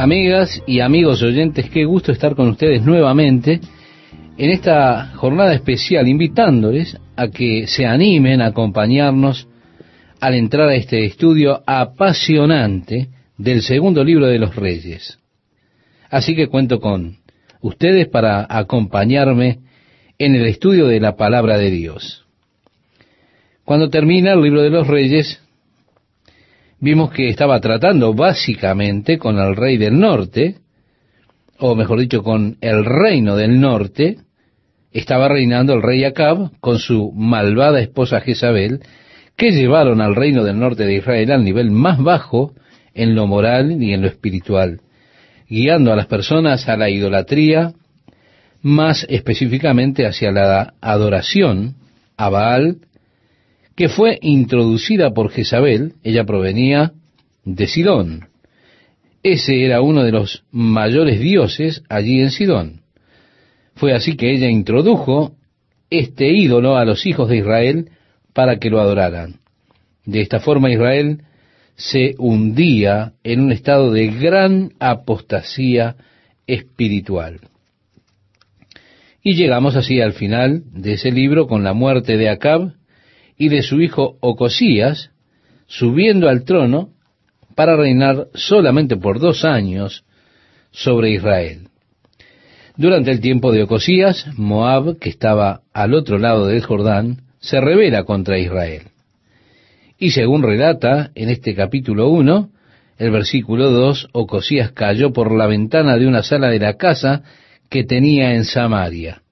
Amigas y amigos oyentes, qué gusto estar con ustedes nuevamente en esta jornada especial, invitándoles a que se animen a acompañarnos al entrar a este estudio apasionante del segundo libro de los reyes. Así que cuento con ustedes para acompañarme en el estudio de la palabra de Dios. Cuando termina el libro de los reyes, vimos que estaba tratando básicamente con el rey del norte, o mejor dicho, con el reino del norte, estaba reinando el rey Acab con su malvada esposa Jezabel, que llevaron al reino del norte de Israel al nivel más bajo en lo moral y en lo espiritual, guiando a las personas a la idolatría, más específicamente hacia la adoración a Baal, que fue introducida por Jezabel, ella provenía de Sidón. Ese era uno de los mayores dioses allí en Sidón. Fue así que ella introdujo este ídolo a los hijos de Israel para que lo adoraran. De esta forma Israel se hundía en un estado de gran apostasía espiritual. Y llegamos así al final de ese libro con la muerte de Acab y de su hijo Ocosías, subiendo al trono para reinar solamente por dos años sobre Israel. Durante el tiempo de Ocosías, Moab, que estaba al otro lado del Jordán, se revela contra Israel. Y según relata en este capítulo 1, el versículo 2, Ocosías cayó por la ventana de una sala de la casa que tenía en Samaria.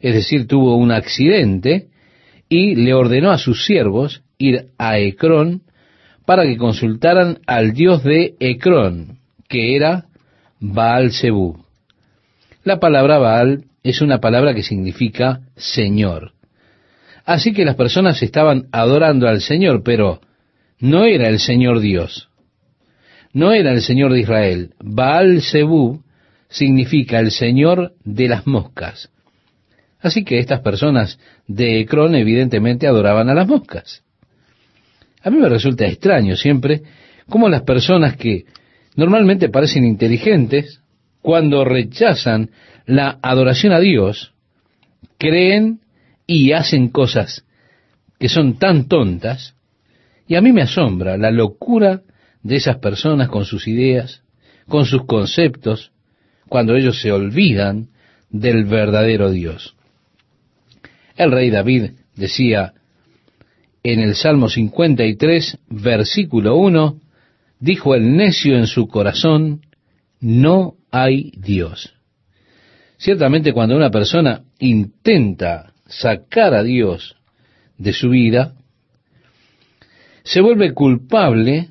Es decir, tuvo un accidente y le ordenó a sus siervos ir a Ecrón para que consultaran al dios de Ecrón, que era Baal Zebú. La palabra Baal es una palabra que significa Señor. Así que las personas estaban adorando al Señor, pero no era el Señor Dios. No era el Señor de Israel. Baal Zebú significa el Señor de las moscas. Así que estas personas de Ecrón evidentemente adoraban a las moscas. A mí me resulta extraño siempre cómo las personas que normalmente parecen inteligentes, cuando rechazan la adoración a Dios, creen y hacen cosas que son tan tontas, y a mí me asombra la locura de esas personas con sus ideas, con sus conceptos, cuando ellos se olvidan del verdadero Dios. El rey David decía en el Salmo 53, versículo 1, dijo el necio en su corazón, no hay Dios. Ciertamente cuando una persona intenta sacar a Dios de su vida, se vuelve culpable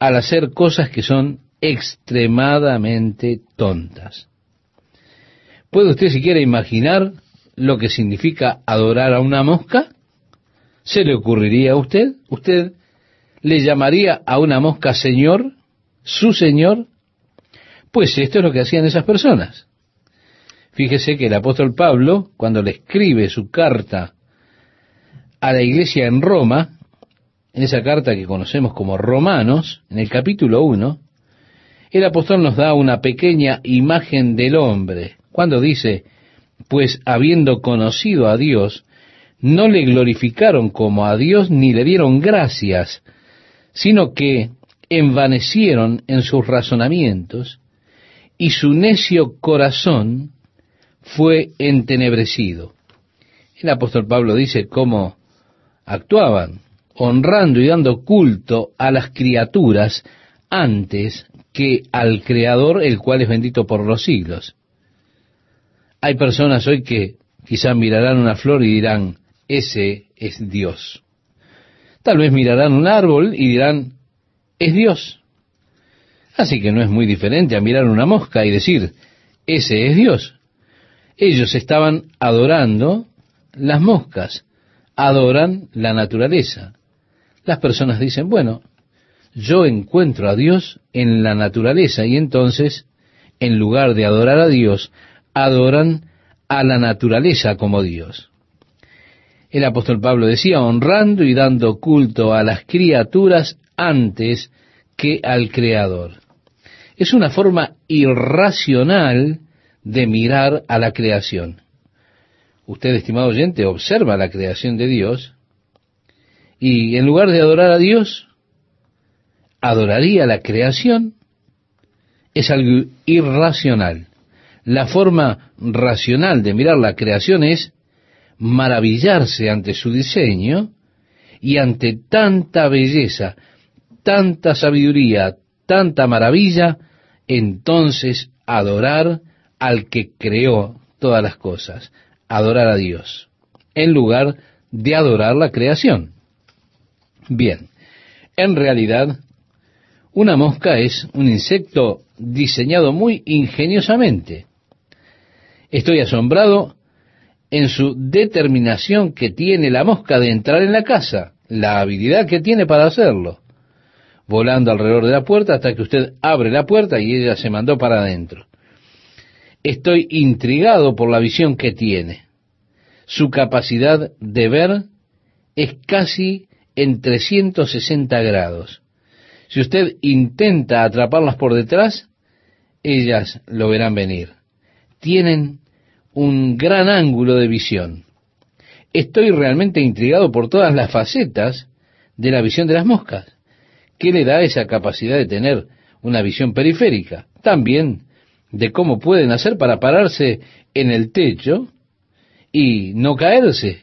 al hacer cosas que son extremadamente tontas. ¿Puede usted siquiera imaginar lo que significa adorar a una mosca? ¿Se le ocurriría a usted? ¿Usted le llamaría a una mosca Señor? ¿Su Señor? Pues esto es lo que hacían esas personas. Fíjese que el apóstol Pablo, cuando le escribe su carta a la iglesia en Roma, en esa carta que conocemos como Romanos, en el capítulo 1, el apóstol nos da una pequeña imagen del hombre, cuando dice, pues habiendo conocido a Dios, no le glorificaron como a Dios ni le dieron gracias, sino que envanecieron en sus razonamientos, y su necio corazón fue entenebrecido. El apóstol Pablo dice cómo actuaban, honrando y dando culto a las criaturas antes que al Creador, el cual es bendito por los siglos. Hay personas hoy que quizás mirarán una flor y dirán, ese es Dios. Tal vez mirarán un árbol y dirán, es Dios. Así que no es muy diferente a mirar una mosca y decir, ese es Dios. Ellos estaban adorando las moscas, adoran la naturaleza. Las personas dicen, bueno, yo encuentro a Dios en la naturaleza y entonces, en lugar de adorar a Dios, adoran a la naturaleza como Dios. El apóstol Pablo decía, honrando y dando culto a las criaturas antes que al Creador. Es una forma irracional de mirar a la creación. Usted, estimado oyente, observa la creación de Dios y en lugar de adorar a Dios, adoraría la creación. Es algo irracional. La forma racional de mirar la creación es maravillarse ante su diseño y ante tanta belleza, tanta sabiduría, tanta maravilla, entonces adorar al que creó todas las cosas, adorar a Dios, en lugar de adorar la creación. Bien, en realidad, una mosca es un insecto diseñado muy ingeniosamente. Estoy asombrado en su determinación que tiene la mosca de entrar en la casa, la habilidad que tiene para hacerlo, volando alrededor de la puerta hasta que usted abre la puerta y ella se mandó para adentro. Estoy intrigado por la visión que tiene. Su capacidad de ver es casi en 360 grados. Si usted intenta atraparlas por detrás, ellas lo verán venir. Tienen un gran ángulo de visión. Estoy realmente intrigado por todas las facetas de la visión de las moscas. ¿Qué le da esa capacidad de tener una visión periférica? También de cómo pueden hacer para pararse en el techo y no caerse.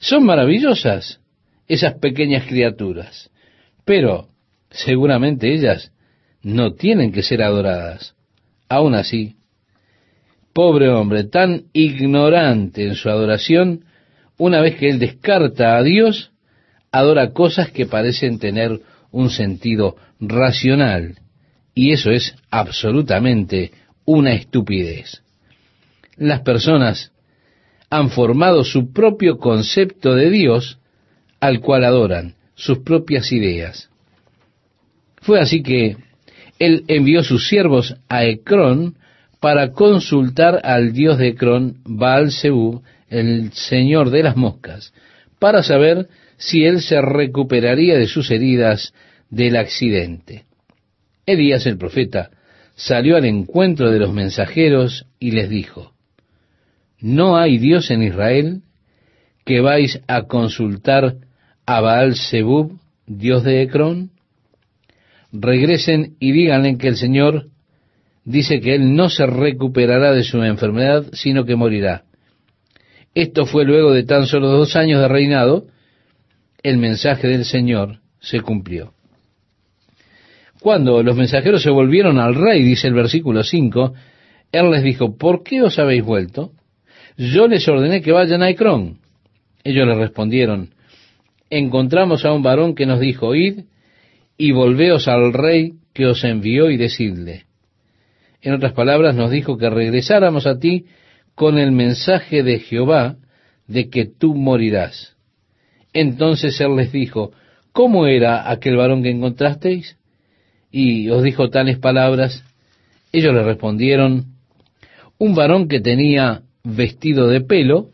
Son maravillosas esas pequeñas criaturas, pero seguramente ellas no tienen que ser adoradas. Aún así, Pobre hombre, tan ignorante en su adoración, una vez que él descarta a Dios, adora cosas que parecen tener un sentido racional. Y eso es absolutamente una estupidez. Las personas han formado su propio concepto de Dios al cual adoran, sus propias ideas. Fue así que él envió sus siervos a Ecrón para consultar al dios de Cron, Baal Zebub, el señor de las moscas, para saber si él se recuperaría de sus heridas del accidente. Elías el profeta salió al encuentro de los mensajeros y les dijo, ¿No hay Dios en Israel que vais a consultar a Baal Zebub, dios de Ecrón? Regresen y díganle que el Señor dice que él no se recuperará de su enfermedad, sino que morirá. Esto fue luego de tan solo dos años de reinado, el mensaje del Señor se cumplió. Cuando los mensajeros se volvieron al rey, dice el versículo 5, él les dijo, ¿por qué os habéis vuelto? Yo les ordené que vayan a Ecrón. Ellos le respondieron, encontramos a un varón que nos dijo, id y volveos al rey que os envió y decidle, en otras palabras, nos dijo que regresáramos a ti con el mensaje de Jehová de que tú morirás. Entonces él les dijo, ¿cómo era aquel varón que encontrasteis? Y os dijo tales palabras. Ellos le respondieron, un varón que tenía vestido de pelo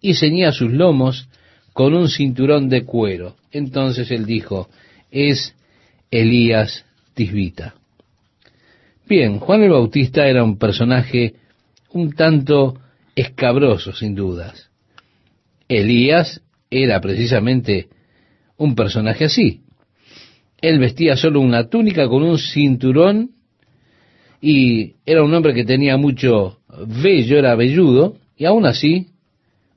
y ceñía sus lomos con un cinturón de cuero. Entonces él dijo, es Elías Tisbita. Bien, Juan el Bautista era un personaje un tanto escabroso, sin dudas. Elías era precisamente un personaje así. Él vestía solo una túnica con un cinturón y era un hombre que tenía mucho vello, era velludo, y aún así,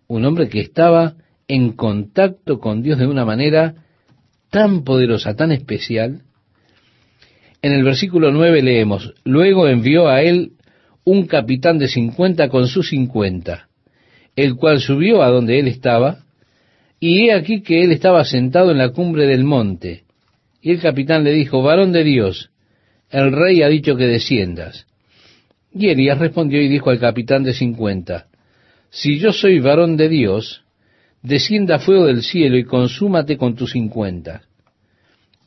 un hombre que estaba en contacto con Dios de una manera tan poderosa, tan especial, en el versículo 9 leemos, luego envió a él un capitán de cincuenta con sus cincuenta, el cual subió a donde él estaba, y he aquí que él estaba sentado en la cumbre del monte. Y el capitán le dijo, varón de Dios, el rey ha dicho que desciendas. Y Elías respondió y dijo al capitán de cincuenta, si yo soy varón de Dios, descienda fuego del cielo y consúmate con tus cincuenta.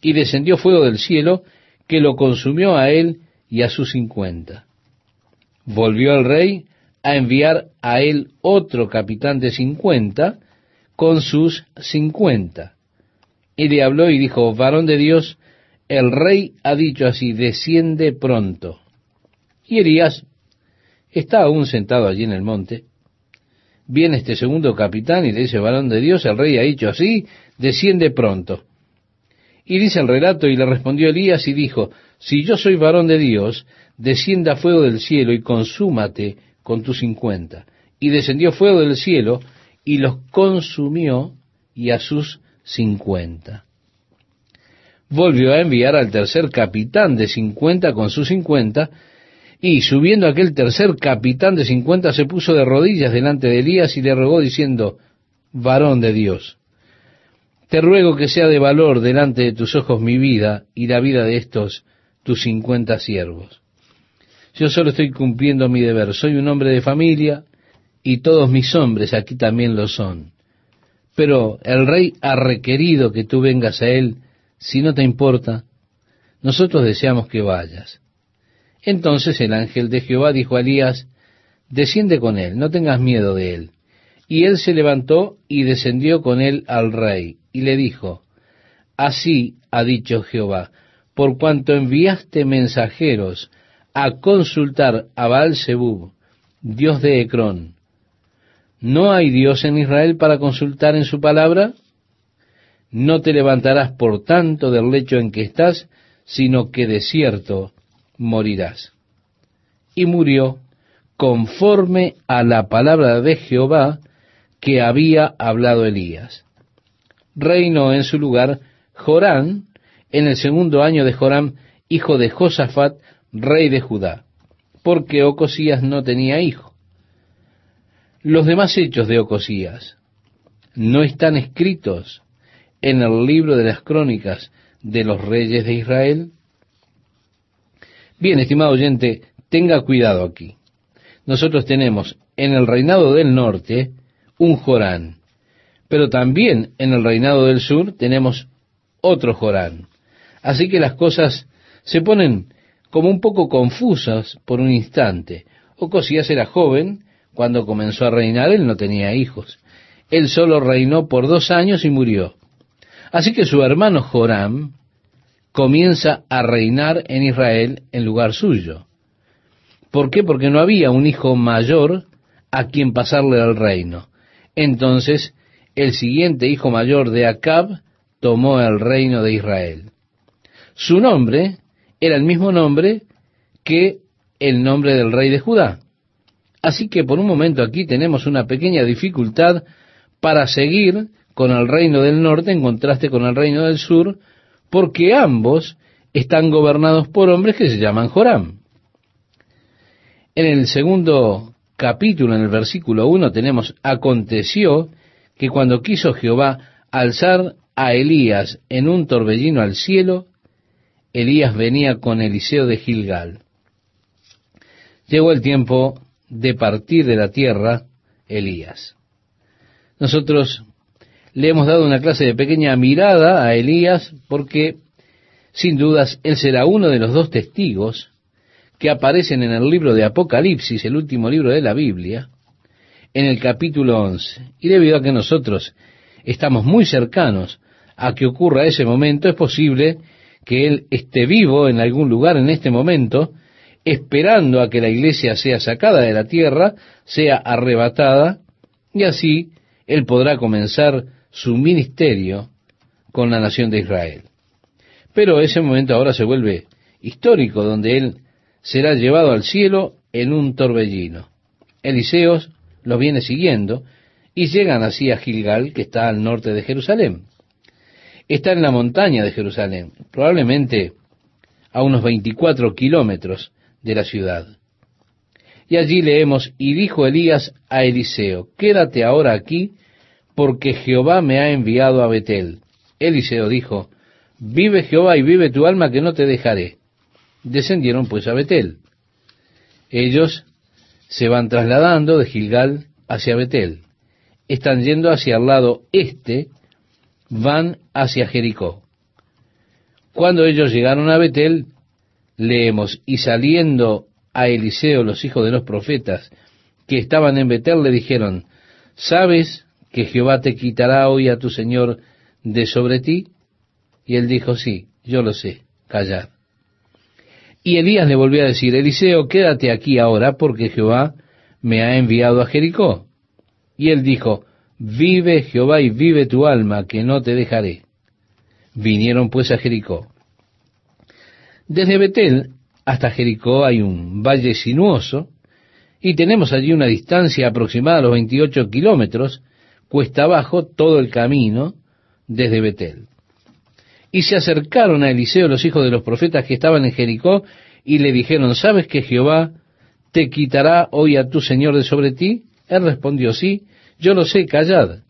Y descendió fuego del cielo que lo consumió a él y a sus cincuenta. Volvió el rey a enviar a él otro capitán de cincuenta con sus cincuenta. Y le habló y dijo, varón de Dios, el rey ha dicho así, desciende pronto. Y Elías está aún sentado allí en el monte. Viene este segundo capitán y le dice, varón de Dios, el rey ha dicho así, desciende pronto. Y dice el relato, y le respondió Elías y dijo, si yo soy varón de Dios, descienda fuego del cielo y consúmate con tus cincuenta. Y descendió fuego del cielo y los consumió y a sus cincuenta. Volvió a enviar al tercer capitán de cincuenta con sus cincuenta, y subiendo aquel tercer capitán de cincuenta se puso de rodillas delante de Elías y le rogó diciendo, varón de Dios, te ruego que sea de valor delante de tus ojos mi vida y la vida de estos tus cincuenta siervos. Yo solo estoy cumpliendo mi deber, soy un hombre de familia y todos mis hombres aquí también lo son. Pero el rey ha requerido que tú vengas a él, si no te importa, nosotros deseamos que vayas. Entonces el ángel de Jehová dijo a Elías, desciende con él, no tengas miedo de él. Y él se levantó y descendió con él al rey, y le dijo, Así ha dicho Jehová, por cuanto enviaste mensajeros a consultar a baal Dios de Ecrón, ¿No hay Dios en Israel para consultar en su palabra? No te levantarás por tanto del lecho en que estás, sino que de cierto morirás. Y murió conforme a la palabra de Jehová que había hablado Elías. Reinó en su lugar Jorán en el segundo año de Joram, hijo de Josafat, rey de Judá, porque Ocosías no tenía hijo. Los demás hechos de Ocosías no están escritos en el libro de las crónicas de los reyes de Israel. Bien, estimado oyente, tenga cuidado aquí. Nosotros tenemos en el reinado del norte un Jorán, pero también en el reinado del sur tenemos otro Jorán. Así que las cosas se ponen como un poco confusas por un instante. Ocosías era joven, cuando comenzó a reinar, él no tenía hijos. Él solo reinó por dos años y murió. Así que su hermano Joram comienza a reinar en Israel en lugar suyo. ¿Por qué? Porque no había un hijo mayor a quien pasarle al reino. Entonces, el siguiente hijo mayor de Acab tomó el reino de Israel. Su nombre era el mismo nombre que el nombre del rey de Judá. Así que por un momento aquí tenemos una pequeña dificultad para seguir con el reino del norte en contraste con el reino del sur, porque ambos están gobernados por hombres que se llaman Joram. En el segundo capítulo, en el versículo 1, tenemos, aconteció que cuando quiso Jehová alzar a Elías en un torbellino al cielo, Elías venía con Eliseo de Gilgal. Llegó el tiempo de partir de la tierra Elías. Nosotros le hemos dado una clase de pequeña mirada a Elías porque sin dudas él será uno de los dos testigos que aparecen en el libro de Apocalipsis, el último libro de la Biblia, en el capítulo 11. Y debido a que nosotros estamos muy cercanos a que ocurra ese momento, es posible que él esté vivo en algún lugar en este momento esperando a que la iglesia sea sacada de la tierra, sea arrebatada, y así él podrá comenzar su ministerio con la nación de Israel. Pero ese momento ahora se vuelve histórico, donde él será llevado al cielo en un torbellino. Eliseos los viene siguiendo y llegan así a Gilgal, que está al norte de Jerusalén. Está en la montaña de Jerusalén, probablemente a unos 24 kilómetros de la ciudad. Y allí leemos, y dijo Elías a Eliseo, quédate ahora aquí, porque Jehová me ha enviado a Betel. Eliseo dijo, vive Jehová y vive tu alma que no te dejaré. Descendieron pues a Betel. Ellos se van trasladando de Gilgal hacia Betel. Están yendo hacia el lado este, van hacia Jericó. Cuando ellos llegaron a Betel, leemos, y saliendo a Eliseo los hijos de los profetas que estaban en Betel le dijeron, ¿sabes que Jehová te quitará hoy a tu Señor de sobre ti? Y él dijo, sí, yo lo sé. callad. Y Elías le volvió a decir, Eliseo, quédate aquí ahora porque Jehová me ha enviado a Jericó. Y él dijo, vive Jehová y vive tu alma, que no te dejaré. Vinieron pues a Jericó. Desde Betel hasta Jericó hay un valle sinuoso, y tenemos allí una distancia aproximada a los 28 kilómetros, cuesta abajo todo el camino desde Betel. Y se acercaron a Eliseo los hijos de los profetas que estaban en Jericó y le dijeron, ¿sabes que Jehová te quitará hoy a tu Señor de sobre ti? Él respondió, sí, yo lo sé, callad.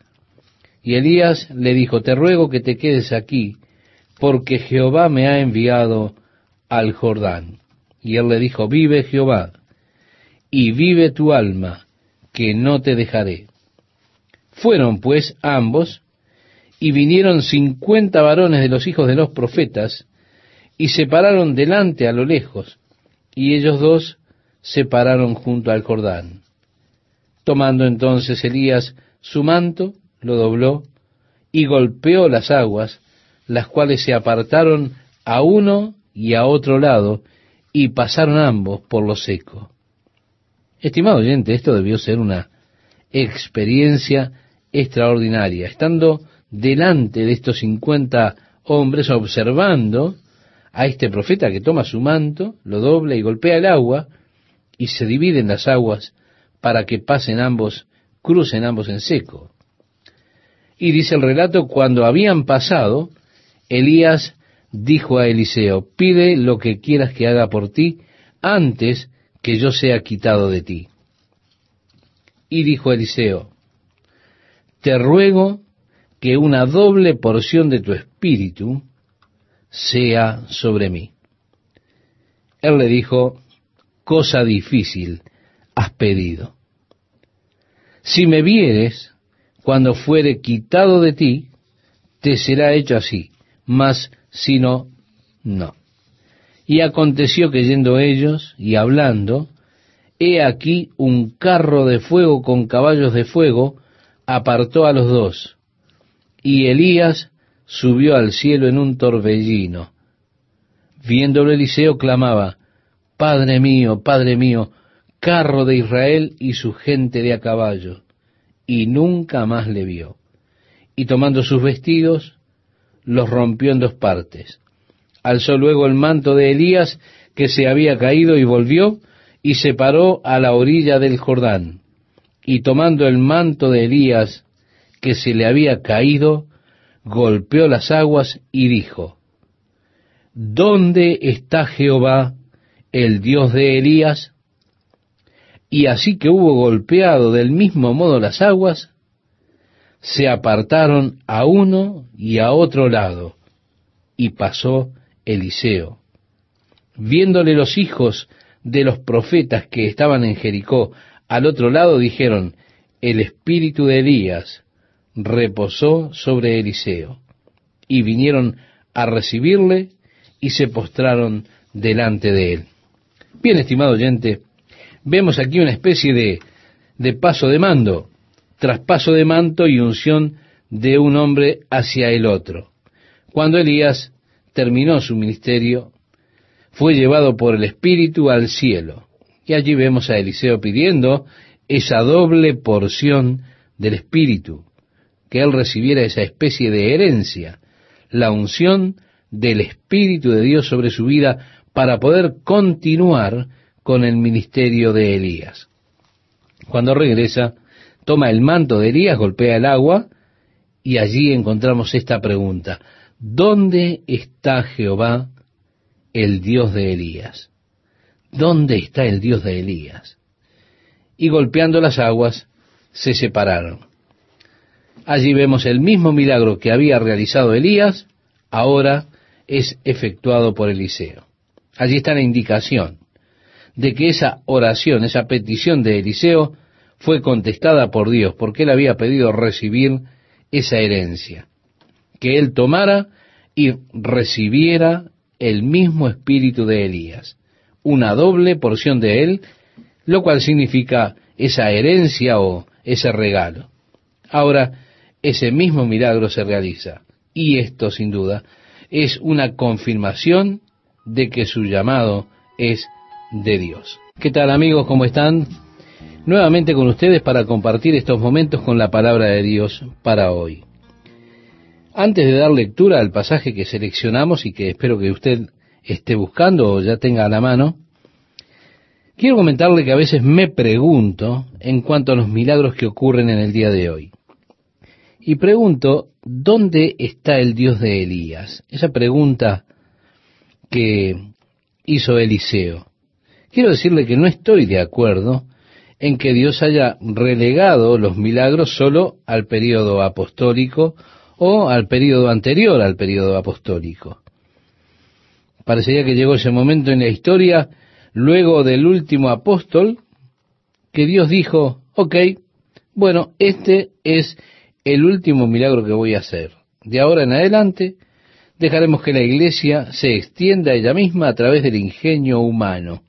Y Elías le dijo, te ruego que te quedes aquí, porque Jehová me ha enviado al Jordán. Y él le dijo, vive Jehová, y vive tu alma, que no te dejaré. Fueron pues ambos, y vinieron cincuenta varones de los hijos de los profetas, y se pararon delante a lo lejos, y ellos dos se pararon junto al Jordán. Tomando entonces Elías su manto, lo dobló, y golpeó las aguas, las cuales se apartaron a uno y a otro lado, y pasaron ambos por lo seco. Estimado oyente, esto debió ser una experiencia extraordinaria. Estando delante de estos cincuenta hombres, observando a este profeta que toma su manto, lo dobla y golpea el agua, y se dividen las aguas para que pasen ambos, crucen ambos en seco. Y dice el relato, cuando habían pasado, Elías dijo a Eliseo, pide lo que quieras que haga por ti antes que yo sea quitado de ti. Y dijo Eliseo, te ruego que una doble porción de tu espíritu sea sobre mí. Él le dijo, cosa difícil has pedido. Si me vieres, cuando fuere quitado de ti, te será hecho así, mas si no, no. Y aconteció que yendo ellos y hablando, he aquí un carro de fuego con caballos de fuego apartó a los dos, y Elías subió al cielo en un torbellino. Viéndolo Eliseo clamaba, Padre mío, Padre mío, carro de Israel y su gente de a caballo, y nunca más le vio. Y tomando sus vestidos, los rompió en dos partes Alzó luego el manto de Elías que se había caído y volvió y se paró a la orilla del Jordán. Y tomando el manto de Elías que se le había caído, golpeó las aguas y dijo, ¿Dónde está Jehová, el Dios de Elías? Y así que hubo golpeado del mismo modo las aguas, se apartaron a uno y a otro lado, y pasó Eliseo. Viéndole los hijos de los profetas que estaban en Jericó al otro lado, dijeron, el espíritu de Elías reposó sobre Eliseo. Y vinieron a recibirle y se postraron delante de él. Bien, estimado oyente, vemos aquí una especie de, de paso de mando, traspaso de manto y unción de un hombre hacia el otro. Cuando Elías terminó su ministerio, fue llevado por el Espíritu al cielo. Y allí vemos a Eliseo pidiendo esa doble porción del Espíritu, que él recibiera esa especie de herencia, la unción del Espíritu de Dios sobre su vida para poder continuar con el ministerio de Elías. Cuando regresa, toma el manto de Elías, golpea el agua, y allí encontramos esta pregunta, ¿dónde está Jehová, el Dios de Elías? ¿Dónde está el Dios de Elías? Y golpeando las aguas, se separaron. Allí vemos el mismo milagro que había realizado Elías, ahora es efectuado por Eliseo. Allí está la indicación de que esa oración, esa petición de Eliseo, fue contestada por Dios, porque él había pedido recibir esa herencia que él tomara y recibiera el mismo espíritu de Elías, una doble porción de él, lo cual significa esa herencia o ese regalo. Ahora, ese mismo milagro se realiza, y esto sin duda es una confirmación de que su llamado es de Dios. ¿Qué tal amigos? ¿Cómo están? Nuevamente con ustedes para compartir estos momentos con la palabra de Dios para hoy. Antes de dar lectura al pasaje que seleccionamos y que espero que usted esté buscando o ya tenga a la mano, quiero comentarle que a veces me pregunto en cuanto a los milagros que ocurren en el día de hoy. Y pregunto, ¿dónde está el Dios de Elías? Esa pregunta que hizo Eliseo. Quiero decirle que no estoy de acuerdo en que Dios haya relegado los milagros solo al periodo apostólico o al periodo anterior al periodo apostólico. Parecería que llegó ese momento en la historia, luego del último apóstol, que Dios dijo, ok, bueno, este es el último milagro que voy a hacer. De ahora en adelante, dejaremos que la iglesia se extienda ella misma a través del ingenio humano.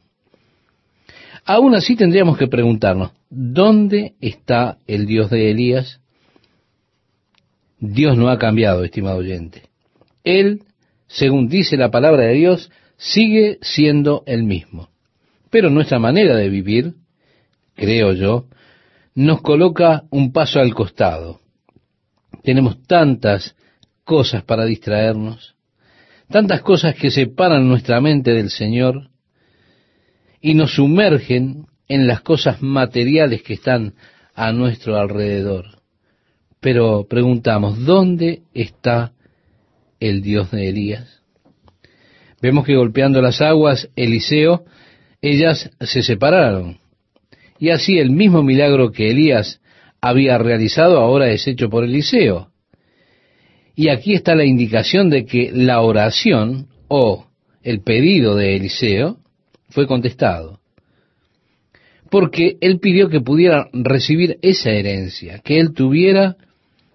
Aún así tendríamos que preguntarnos, ¿dónde está el Dios de Elías? Dios no ha cambiado, estimado oyente. Él, según dice la palabra de Dios, sigue siendo el mismo. Pero nuestra manera de vivir, creo yo, nos coloca un paso al costado. Tenemos tantas cosas para distraernos, tantas cosas que separan nuestra mente del Señor y nos sumergen en las cosas materiales que están a nuestro alrededor. Pero preguntamos, ¿dónde está el Dios de Elías? Vemos que golpeando las aguas, Eliseo, ellas se separaron. Y así el mismo milagro que Elías había realizado ahora es hecho por Eliseo. Y aquí está la indicación de que la oración o el pedido de Eliseo fue contestado porque él pidió que pudiera recibir esa herencia, que él tuviera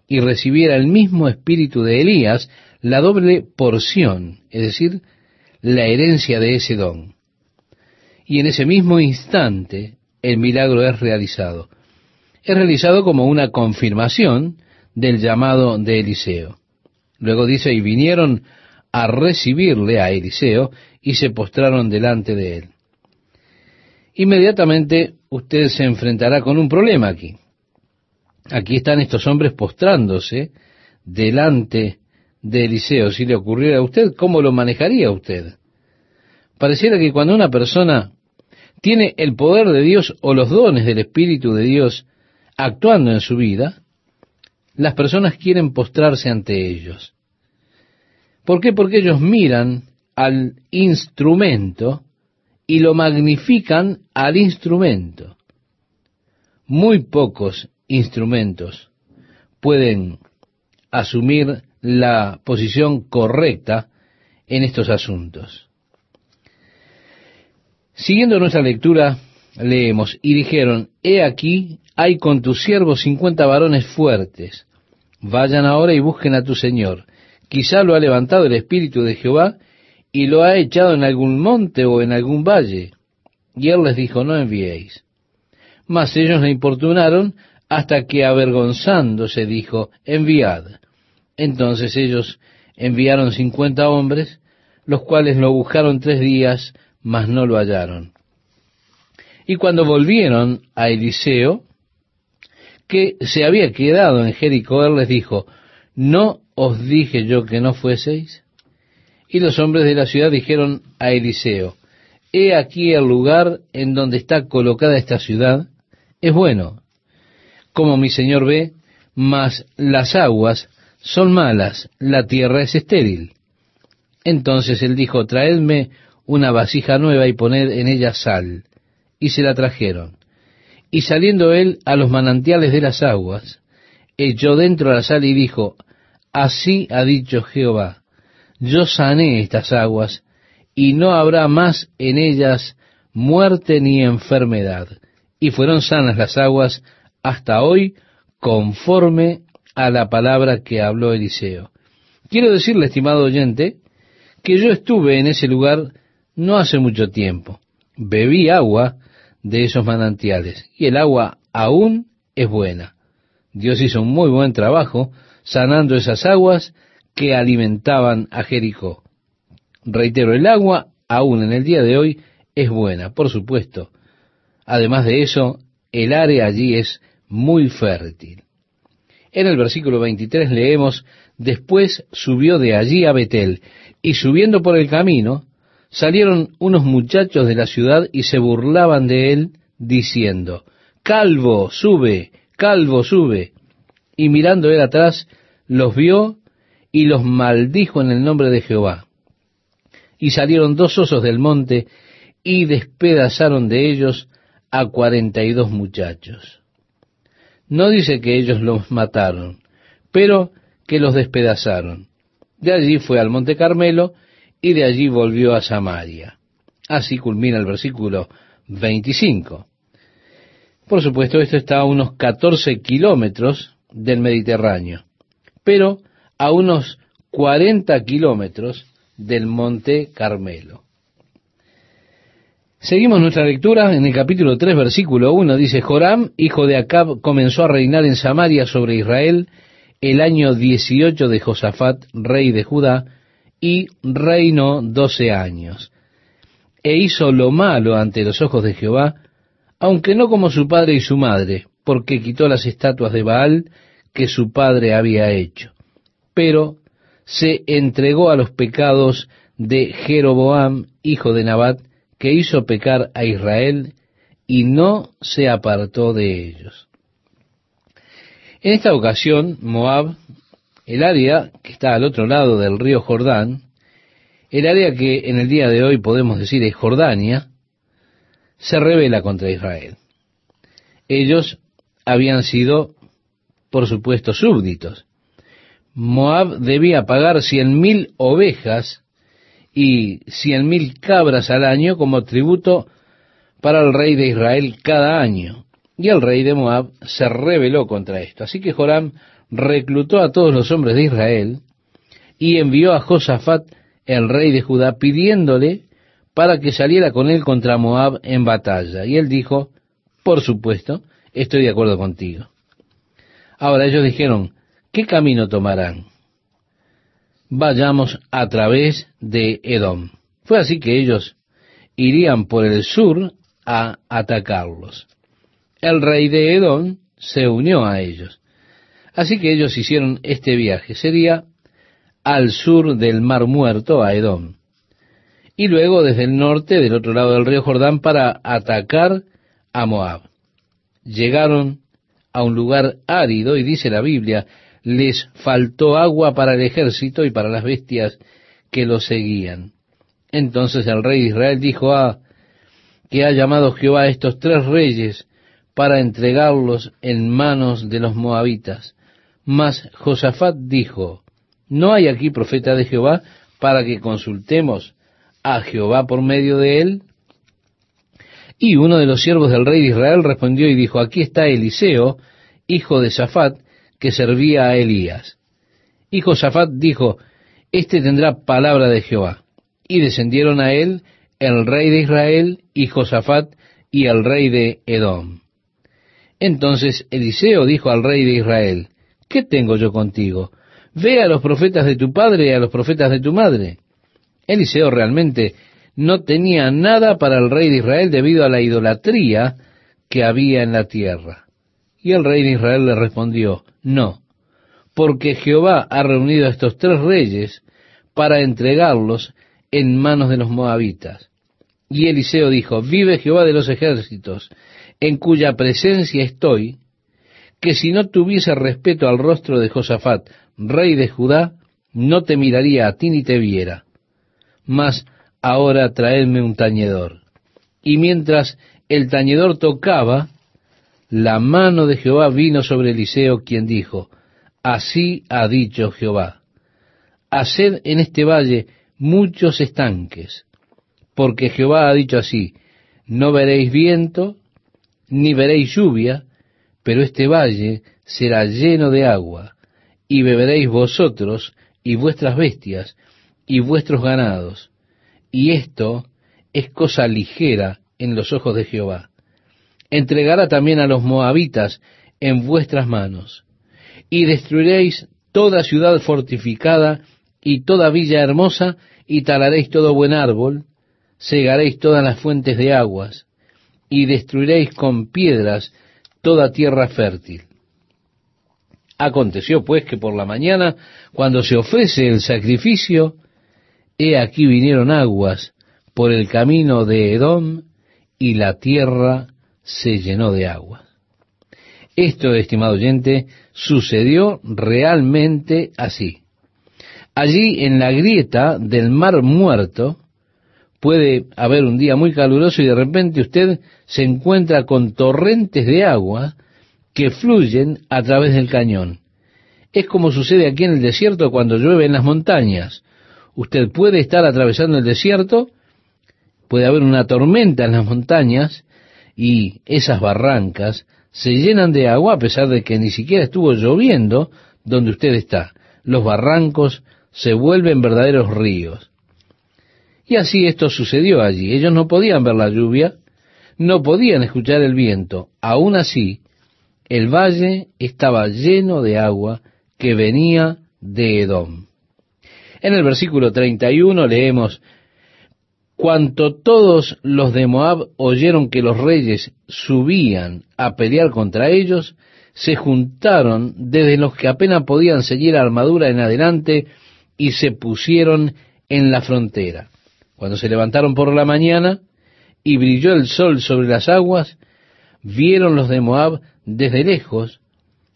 y recibiera el mismo espíritu de Elías, la doble porción, es decir, la herencia de ese don. Y en ese mismo instante el milagro es realizado. Es realizado como una confirmación del llamado de Eliseo. Luego dice, y vinieron a recibirle a Eliseo y se postraron delante de él. Inmediatamente usted se enfrentará con un problema aquí. Aquí están estos hombres postrándose delante de Eliseo. Si le ocurriera a usted, ¿cómo lo manejaría usted? Pareciera que cuando una persona tiene el poder de Dios o los dones del Espíritu de Dios actuando en su vida, las personas quieren postrarse ante ellos. ¿Por qué? Porque ellos miran al instrumento y lo magnifican al instrumento. Muy pocos instrumentos pueden asumir la posición correcta en estos asuntos. Siguiendo nuestra lectura, leemos, y dijeron, He aquí, hay con tus siervos cincuenta varones fuertes. Vayan ahora y busquen a tu Señor. Quizá lo ha levantado el Espíritu de Jehová y lo ha echado en algún monte o en algún valle. Y él les dijo, no enviéis. Mas ellos le importunaron hasta que avergonzándose dijo, enviad. Entonces ellos enviaron cincuenta hombres, los cuales lo buscaron tres días, mas no lo hallaron. Y cuando volvieron a Eliseo, que se había quedado en Jericó, él les dijo, ¿no os dije yo que no fueseis? Y los hombres de la ciudad dijeron a Eliseo, He aquí el lugar en donde está colocada esta ciudad, es bueno, como mi señor ve, mas las aguas son malas, la tierra es estéril. Entonces él dijo, traedme una vasija nueva y poned en ella sal. Y se la trajeron. Y saliendo él a los manantiales de las aguas, echó dentro la sal y dijo, Así ha dicho Jehová, yo sané estas aguas, y no habrá más en ellas muerte ni enfermedad. Y fueron sanas las aguas hasta hoy conforme a la palabra que habló Eliseo. Quiero decirle, estimado oyente, que yo estuve en ese lugar no hace mucho tiempo. Bebí agua de esos manantiales y el agua aún es buena. Dios hizo un muy buen trabajo sanando esas aguas que alimentaban a Jericó. Reitero, el agua aún en el día de hoy es buena, por supuesto. Además de eso, el área allí es muy fértil. En el versículo 23 leemos, después subió de allí a Betel, y subiendo por el camino, salieron unos muchachos de la ciudad y se burlaban de él, diciendo, Calvo, sube, calvo, sube. Y mirando él atrás, los vio y los maldijo en el nombre de Jehová. Y salieron dos osos del monte y despedazaron de ellos a cuarenta y dos muchachos. No dice que ellos los mataron, pero que los despedazaron. De allí fue al monte Carmelo y de allí volvió a Samaria. Así culmina el versículo 25. Por supuesto, esto está a unos 14 kilómetros del Mediterráneo, pero a unos 40 kilómetros del monte Carmelo. Seguimos nuestra lectura en el capítulo 3, versículo 1. Dice, Joram, hijo de Acab, comenzó a reinar en Samaria sobre Israel el año 18 de Josafat, rey de Judá, y reinó doce años. E hizo lo malo ante los ojos de Jehová, aunque no como su padre y su madre, porque quitó las estatuas de Baal que su padre había hecho. Pero se entregó a los pecados de Jeroboam, hijo de Nabat, que hizo pecar a Israel y no se apartó de ellos. En esta ocasión, Moab, el área que está al otro lado del río Jordán, el área que en el día de hoy podemos decir es Jordania, se revela contra Israel. Ellos habían sido, por supuesto, súbditos. Moab debía pagar cien mil ovejas y cien mil cabras al año como tributo para el rey de Israel cada año. Y el rey de Moab se rebeló contra esto. Así que Joram reclutó a todos los hombres de Israel y envió a Josafat, el rey de Judá, pidiéndole para que saliera con él contra Moab en batalla. Y él dijo, por supuesto, estoy de acuerdo contigo. Ahora ellos dijeron, ¿qué camino tomarán? vayamos a través de Edom. Fue así que ellos irían por el sur a atacarlos. El rey de Edom se unió a ellos. Así que ellos hicieron este viaje. Sería al sur del Mar Muerto, a Edom. Y luego desde el norte, del otro lado del río Jordán, para atacar a Moab. Llegaron a un lugar árido y dice la Biblia les faltó agua para el ejército y para las bestias que lo seguían. Entonces el rey de Israel dijo, ah, que ha llamado Jehová a estos tres reyes para entregarlos en manos de los moabitas. Mas Josafat dijo, ¿no hay aquí profeta de Jehová para que consultemos a Jehová por medio de él? Y uno de los siervos del rey de Israel respondió y dijo, aquí está Eliseo, hijo de Safat, que servía a Elías. Y Josafat dijo, Este tendrá palabra de Jehová. Y descendieron a él el rey de Israel y Josafat y el rey de Edom. Entonces Eliseo dijo al rey de Israel, ¿qué tengo yo contigo? Ve a los profetas de tu padre y a los profetas de tu madre. Eliseo realmente no tenía nada para el rey de Israel debido a la idolatría que había en la tierra. Y el rey de Israel le respondió, no, porque Jehová ha reunido a estos tres reyes para entregarlos en manos de los moabitas. Y Eliseo dijo, vive Jehová de los ejércitos, en cuya presencia estoy, que si no tuviese respeto al rostro de Josafat, rey de Judá, no te miraría a ti ni te viera. Mas ahora traedme un tañedor. Y mientras el tañedor tocaba, la mano de Jehová vino sobre Eliseo, quien dijo, Así ha dicho Jehová, haced en este valle muchos estanques, porque Jehová ha dicho así, no veréis viento, ni veréis lluvia, pero este valle será lleno de agua, y beberéis vosotros y vuestras bestias y vuestros ganados, y esto es cosa ligera en los ojos de Jehová. Entregará también a los moabitas en vuestras manos, y destruiréis toda ciudad fortificada y toda villa hermosa, y talaréis todo buen árbol, cegaréis todas las fuentes de aguas, y destruiréis con piedras toda tierra fértil. Aconteció pues que por la mañana, cuando se ofrece el sacrificio, he aquí vinieron aguas por el camino de Edom, y la tierra se llenó de agua. Esto, estimado oyente, sucedió realmente así. Allí en la grieta del mar muerto puede haber un día muy caluroso y de repente usted se encuentra con torrentes de agua que fluyen a través del cañón. Es como sucede aquí en el desierto cuando llueve en las montañas. Usted puede estar atravesando el desierto, puede haber una tormenta en las montañas y esas barrancas se llenan de agua a pesar de que ni siquiera estuvo lloviendo donde usted está. Los barrancos se vuelven verdaderos ríos. Y así esto sucedió allí. Ellos no podían ver la lluvia, no podían escuchar el viento. Aún así, el valle estaba lleno de agua que venía de Edom. En el versículo 31 leemos, Cuanto todos los de Moab oyeron que los reyes subían a pelear contra ellos, se juntaron desde los que apenas podían seguir armadura en adelante y se pusieron en la frontera. Cuando se levantaron por la mañana y brilló el sol sobre las aguas, vieron los de Moab desde lejos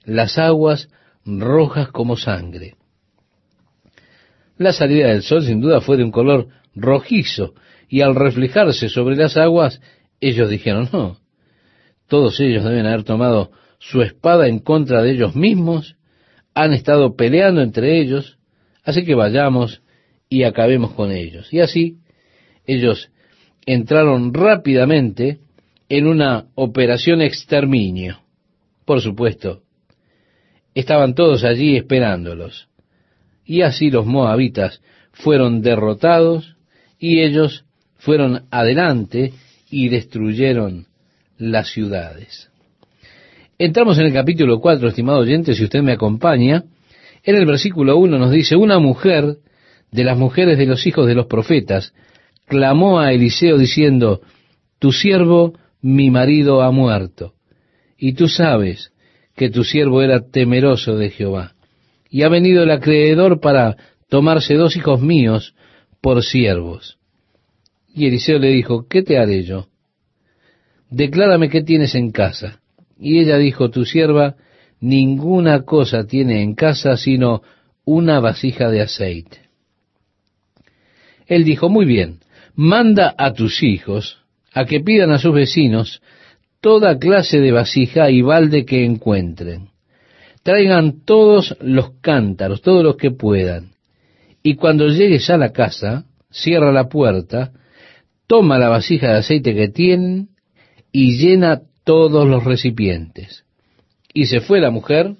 las aguas rojas como sangre. La salida del sol sin duda fue de un color rojizo y al reflejarse sobre las aguas, ellos dijeron, no, todos ellos deben haber tomado su espada en contra de ellos mismos, han estado peleando entre ellos, así que vayamos y acabemos con ellos. Y así ellos entraron rápidamente en una operación exterminio. Por supuesto, estaban todos allí esperándolos. Y así los moabitas fueron derrotados y ellos fueron adelante y destruyeron las ciudades. Entramos en el capítulo 4, estimado oyente, si usted me acompaña. En el versículo 1 nos dice, una mujer de las mujeres de los hijos de los profetas clamó a Eliseo diciendo, tu siervo, mi marido, ha muerto. Y tú sabes que tu siervo era temeroso de Jehová. Y ha venido el acreedor para tomarse dos hijos míos por siervos. Y Eliseo le dijo, ¿qué te haré yo? Declárame qué tienes en casa. Y ella dijo, tu sierva ninguna cosa tiene en casa sino una vasija de aceite. Él dijo, muy bien, manda a tus hijos a que pidan a sus vecinos toda clase de vasija y balde que encuentren. Traigan todos los cántaros, todos los que puedan. Y cuando llegues a la casa, cierra la puerta, toma la vasija de aceite que tienen y llena todos los recipientes. Y se fue la mujer,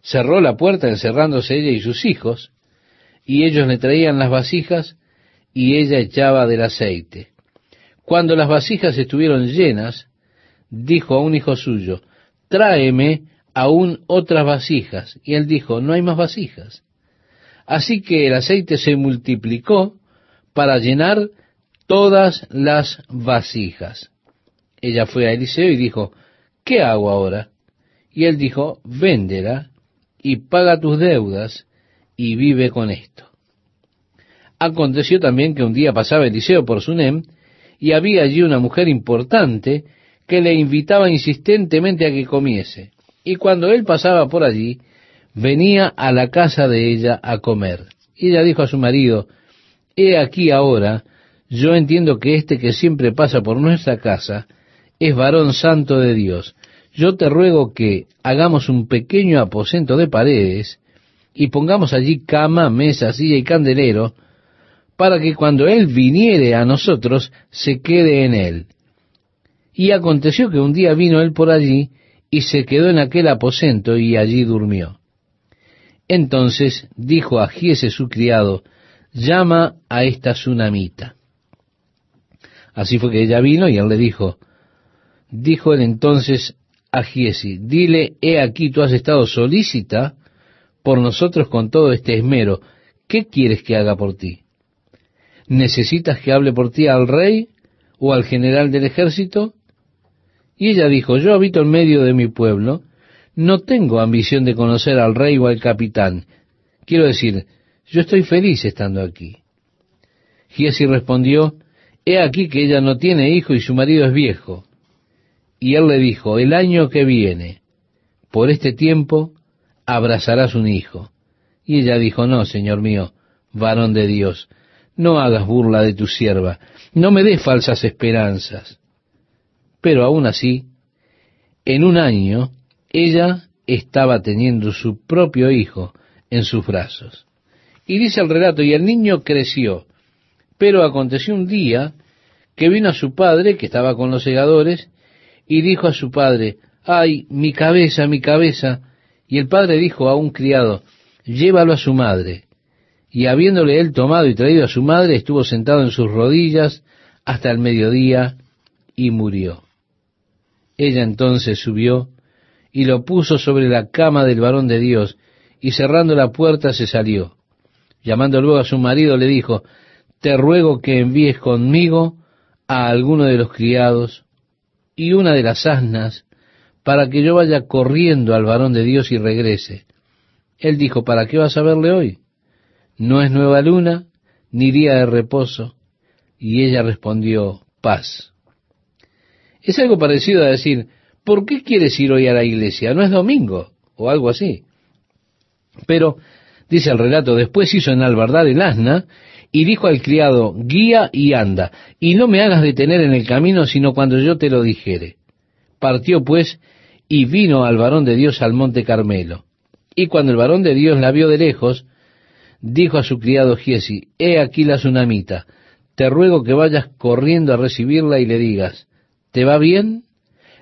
cerró la puerta encerrándose ella y sus hijos, y ellos le traían las vasijas y ella echaba del aceite. Cuando las vasijas estuvieron llenas, dijo a un hijo suyo, tráeme aún otras vasijas. Y él dijo, no hay más vasijas. Así que el aceite se multiplicó para llenar todas las vasijas. Ella fue a Eliseo y dijo, ¿qué hago ahora? Y él dijo, véndela y paga tus deudas y vive con esto. Aconteció también que un día pasaba Eliseo por Sunem y había allí una mujer importante que le invitaba insistentemente a que comiese. Y cuando él pasaba por allí, venía a la casa de ella a comer. Y ella dijo a su marido, He aquí ahora yo entiendo que este que siempre pasa por nuestra casa es varón santo de Dios. Yo te ruego que hagamos un pequeño aposento de paredes y pongamos allí cama, mesa, silla y candelero, para que cuando Él viniere a nosotros se quede en Él. Y aconteció que un día vino Él por allí y se quedó en aquel aposento y allí durmió. Entonces dijo a Giese su criado, llama a esta tsunamita. Así fue que ella vino y él le dijo, dijo él entonces a Giesi, dile, he aquí tú has estado solícita por nosotros con todo este esmero, ¿qué quieres que haga por ti? ¿Necesitas que hable por ti al rey o al general del ejército? Y ella dijo, yo habito en medio de mi pueblo, no tengo ambición de conocer al rey o al capitán. Quiero decir, yo estoy feliz estando aquí. Giesi respondió, he aquí que ella no tiene hijo y su marido es viejo. Y él le dijo, el año que viene, por este tiempo, abrazarás un hijo. Y ella dijo, no, Señor mío, varón de Dios, no hagas burla de tu sierva, no me des falsas esperanzas. Pero aún así, en un año, ella estaba teniendo su propio hijo en sus brazos. Y dice el relato, y el niño creció, pero aconteció un día que vino a su padre, que estaba con los segadores, y dijo a su padre, ay, mi cabeza, mi cabeza. Y el padre dijo a un criado, llévalo a su madre. Y habiéndole él tomado y traído a su madre, estuvo sentado en sus rodillas hasta el mediodía y murió. Ella entonces subió y lo puso sobre la cama del varón de Dios, y cerrando la puerta se salió. Llamando luego a su marido le dijo, te ruego que envíes conmigo a alguno de los criados y una de las asnas, para que yo vaya corriendo al varón de Dios y regrese. Él dijo, ¿para qué vas a verle hoy? No es nueva luna, ni día de reposo. Y ella respondió, paz. Es algo parecido a decir, ¿por qué quieres ir hoy a la iglesia? No es domingo, o algo así. Pero, dice el relato, después hizo enalbardar el asna y dijo al criado, guía y anda, y no me hagas detener en el camino sino cuando yo te lo dijere. Partió pues y vino al varón de Dios al monte Carmelo. Y cuando el varón de Dios la vio de lejos, dijo a su criado Giesi, he aquí la tsunamita, te ruego que vayas corriendo a recibirla y le digas, ¿te va bien?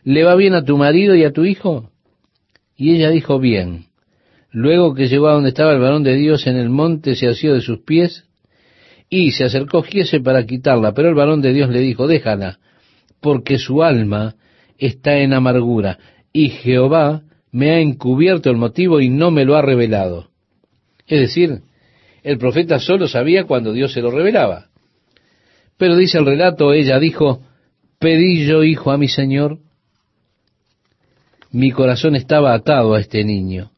¿Le va bien a tu marido y a tu hijo? Y ella dijo, bien. Luego que llegó a donde estaba el varón de Dios en el monte, se asió de sus pies, y se acercó Giese para quitarla, pero el varón de Dios le dijo, déjala, porque su alma está en amargura, y Jehová me ha encubierto el motivo y no me lo ha revelado. Es decir, el profeta solo sabía cuando Dios se lo revelaba. Pero dice el relato, ella dijo, pedí yo hijo a mi Señor. Mi corazón estaba atado a este niño.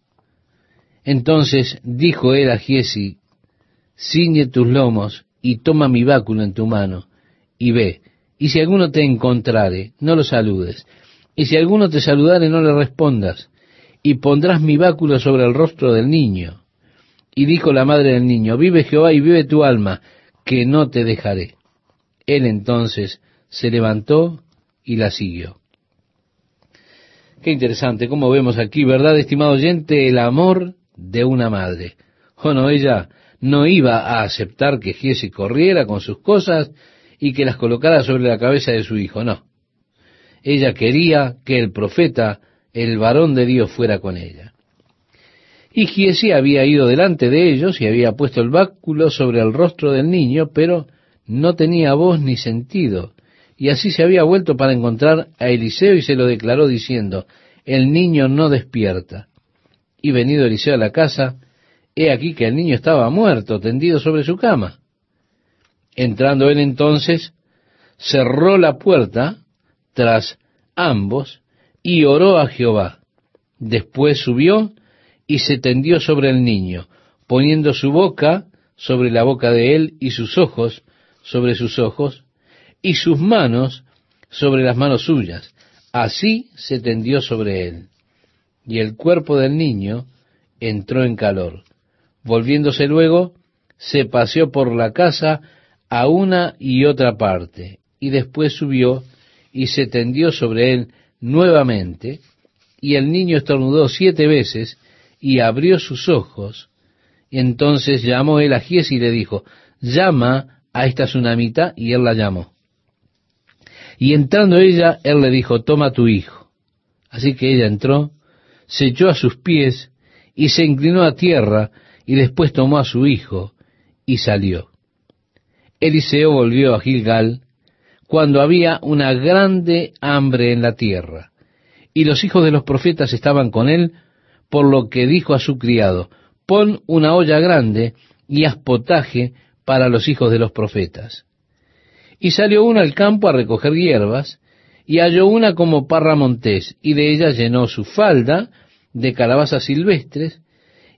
Entonces dijo él a Giesi, ciñe tus lomos y toma mi báculo en tu mano y ve, y si alguno te encontrare, no lo saludes, y si alguno te saludare, no le respondas, y pondrás mi báculo sobre el rostro del niño. Y dijo la madre del niño, vive Jehová y vive tu alma, que no te dejaré. Él entonces se levantó y la siguió. Qué interesante, como vemos aquí, ¿verdad, estimado oyente? El amor de una madre. O no, ella no iba a aceptar que Giesi corriera con sus cosas y que las colocara sobre la cabeza de su hijo, no. Ella quería que el profeta, el varón de Dios, fuera con ella. Y Giesi había ido delante de ellos y había puesto el báculo sobre el rostro del niño, pero no tenía voz ni sentido. Y así se había vuelto para encontrar a Eliseo y se lo declaró diciendo, el niño no despierta. Y venido Eliseo a la casa, he aquí que el niño estaba muerto, tendido sobre su cama. Entrando él entonces, cerró la puerta tras ambos y oró a Jehová. Después subió y se tendió sobre el niño, poniendo su boca sobre la boca de él y sus ojos sobre sus ojos y sus manos sobre las manos suyas. Así se tendió sobre él. Y el cuerpo del niño entró en calor. Volviéndose luego, se paseó por la casa a una y otra parte, y después subió y se tendió sobre él nuevamente, y el niño estornudó siete veces y abrió sus ojos. Entonces llamó él a Gies y le dijo, llama a esta tsunamita, y él la llamó. Y entrando ella, él le dijo, toma tu hijo. Así que ella entró, se echó a sus pies y se inclinó a tierra y después tomó a su hijo y salió. Eliseo volvió a Gilgal cuando había una grande hambre en la tierra, y los hijos de los profetas estaban con él, por lo que dijo a su criado, pon una olla grande y haz potaje para los hijos de los profetas. Y salió uno al campo a recoger hierbas, y halló una como parra montés, y de ella llenó su falda de calabazas silvestres,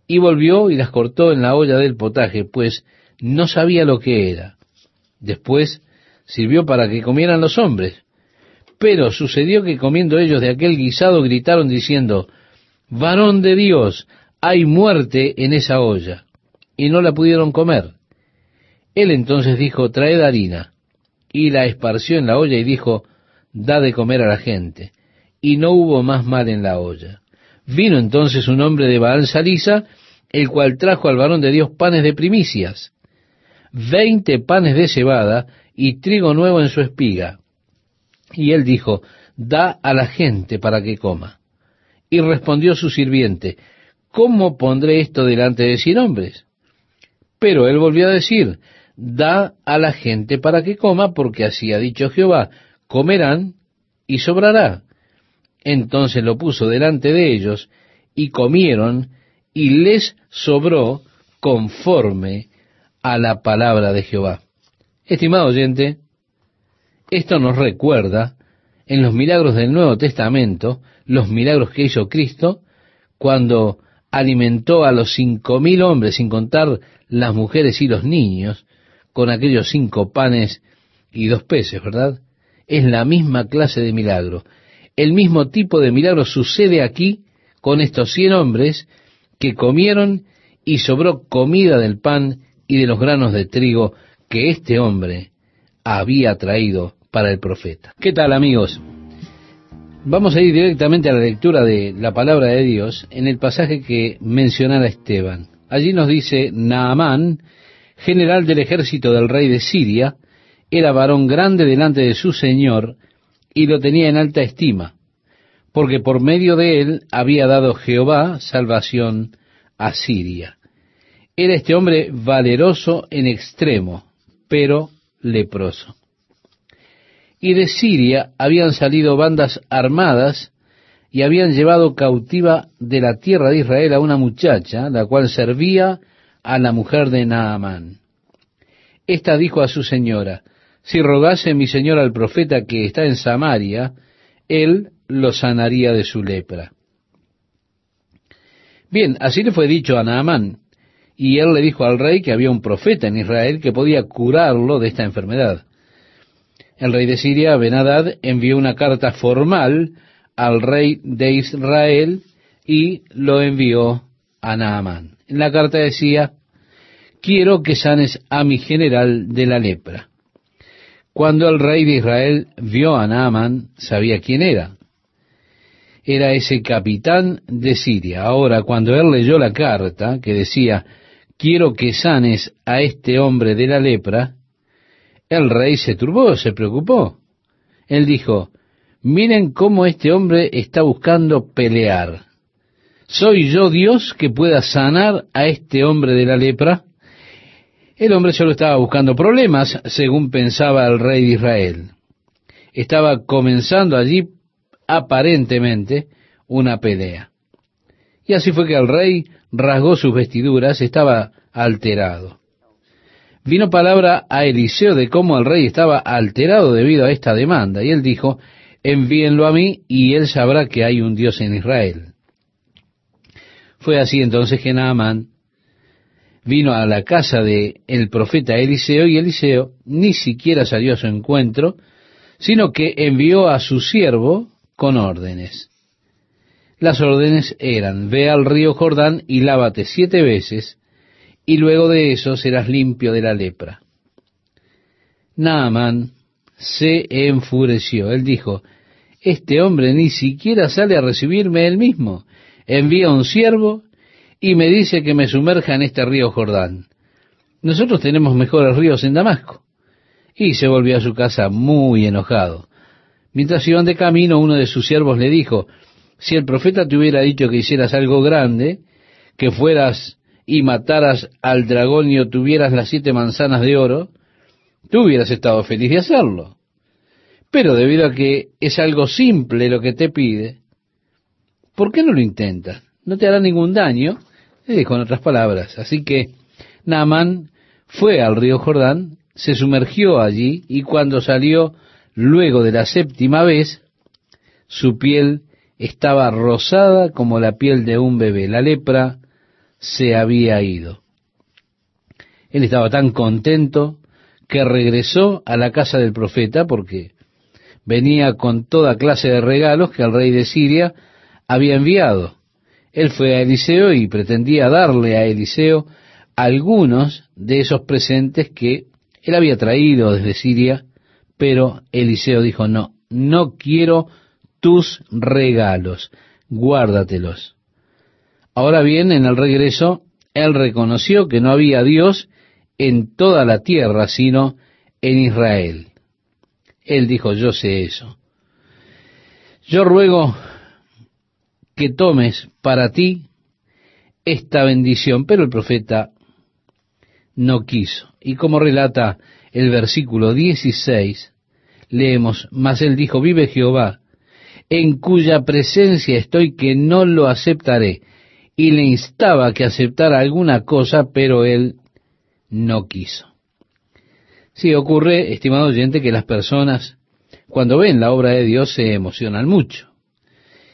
y volvió y las cortó en la olla del potaje, pues no sabía lo que era. Después sirvió para que comieran los hombres. Pero sucedió que comiendo ellos de aquel guisado gritaron diciendo, varón de Dios, hay muerte en esa olla. Y no la pudieron comer. Él entonces dijo, traed harina. Y la esparció en la olla y dijo, da de comer a la gente. Y no hubo más mal en la olla. Vino entonces un hombre de Baal Salisa, el cual trajo al varón de Dios panes de primicias, veinte panes de cebada y trigo nuevo en su espiga. Y él dijo, da a la gente para que coma. Y respondió su sirviente, ¿cómo pondré esto delante de cien hombres? Pero él volvió a decir, da a la gente para que coma, porque así ha dicho Jehová, comerán y sobrará. Entonces lo puso delante de ellos, y comieron, y les sobró conforme a la palabra de Jehová. Estimado oyente, esto nos recuerda en los milagros del Nuevo Testamento, los milagros que hizo Cristo, cuando alimentó a los cinco mil hombres, sin contar las mujeres y los niños, con aquellos cinco panes y dos peces, ¿verdad? Es la misma clase de milagro. El mismo tipo de milagro sucede aquí con estos cien hombres que comieron y sobró comida del pan y de los granos de trigo que este hombre había traído para el profeta. ¿Qué tal amigos? Vamos a ir directamente a la lectura de la palabra de Dios en el pasaje que mencionara Esteban. Allí nos dice, Naamán, general del ejército del rey de Siria, era varón grande delante de su señor y lo tenía en alta estima, porque por medio de él había dado Jehová salvación a Siria. Era este hombre valeroso en extremo, pero leproso. Y de Siria habían salido bandas armadas y habían llevado cautiva de la tierra de Israel a una muchacha, la cual servía a la mujer de Naamán. Esta dijo a su señora, si rogase mi señor al profeta que está en Samaria, él lo sanaría de su lepra. Bien, así le fue dicho a Naamán, y él le dijo al rey que había un profeta en Israel que podía curarlo de esta enfermedad. El rey de Siria, Benadad, envió una carta formal al rey de Israel y lo envió a Naamán. En la carta decía, quiero que sanes a mi general de la lepra. Cuando el rey de Israel vio a Naamán, sabía quién era. Era ese capitán de Siria. Ahora, cuando él leyó la carta que decía, quiero que sanes a este hombre de la lepra, el rey se turbó, se preocupó. Él dijo, miren cómo este hombre está buscando pelear. ¿Soy yo Dios que pueda sanar a este hombre de la lepra? El hombre solo estaba buscando problemas, según pensaba el rey de Israel. Estaba comenzando allí, aparentemente, una pelea. Y así fue que el rey rasgó sus vestiduras, estaba alterado. Vino palabra a Eliseo de cómo el rey estaba alterado debido a esta demanda, y él dijo, envíenlo a mí y él sabrá que hay un Dios en Israel. Fue así entonces que Naamán vino a la casa de profeta Eliseo y Eliseo ni siquiera salió a su encuentro, sino que envió a su siervo con órdenes. Las órdenes eran, ve al río Jordán y lávate siete veces, y luego de eso serás limpio de la lepra. Naaman se enfureció. Él dijo, este hombre ni siquiera sale a recibirme él mismo. Envía un siervo y me dice que me sumerja en este río Jordán. Nosotros tenemos mejores ríos en Damasco. Y se volvió a su casa muy enojado. Mientras iban de camino, uno de sus siervos le dijo, si el profeta te hubiera dicho que hicieras algo grande, que fueras y mataras al dragón y obtuvieras las siete manzanas de oro, tú hubieras estado feliz de hacerlo. Pero debido a que es algo simple lo que te pide, ¿por qué no lo intentas? No te hará ningún daño, Le dijo en otras palabras. Así que Naamán fue al río Jordán, se sumergió allí y cuando salió luego de la séptima vez, su piel estaba rosada como la piel de un bebé. La lepra se había ido. Él estaba tan contento que regresó a la casa del profeta porque venía con toda clase de regalos que el rey de Siria había enviado. Él fue a Eliseo y pretendía darle a Eliseo algunos de esos presentes que él había traído desde Siria, pero Eliseo dijo, no, no quiero tus regalos, guárdatelos. Ahora bien, en el regreso, él reconoció que no había Dios en toda la tierra, sino en Israel. Él dijo, yo sé eso. Yo ruego que tomes para ti esta bendición, pero el profeta no quiso. Y como relata el versículo 16, leemos, mas él dijo, vive Jehová, en cuya presencia estoy que no lo aceptaré. Y le instaba que aceptara alguna cosa, pero él no quiso. Sí, ocurre, estimado oyente, que las personas, cuando ven la obra de Dios, se emocionan mucho.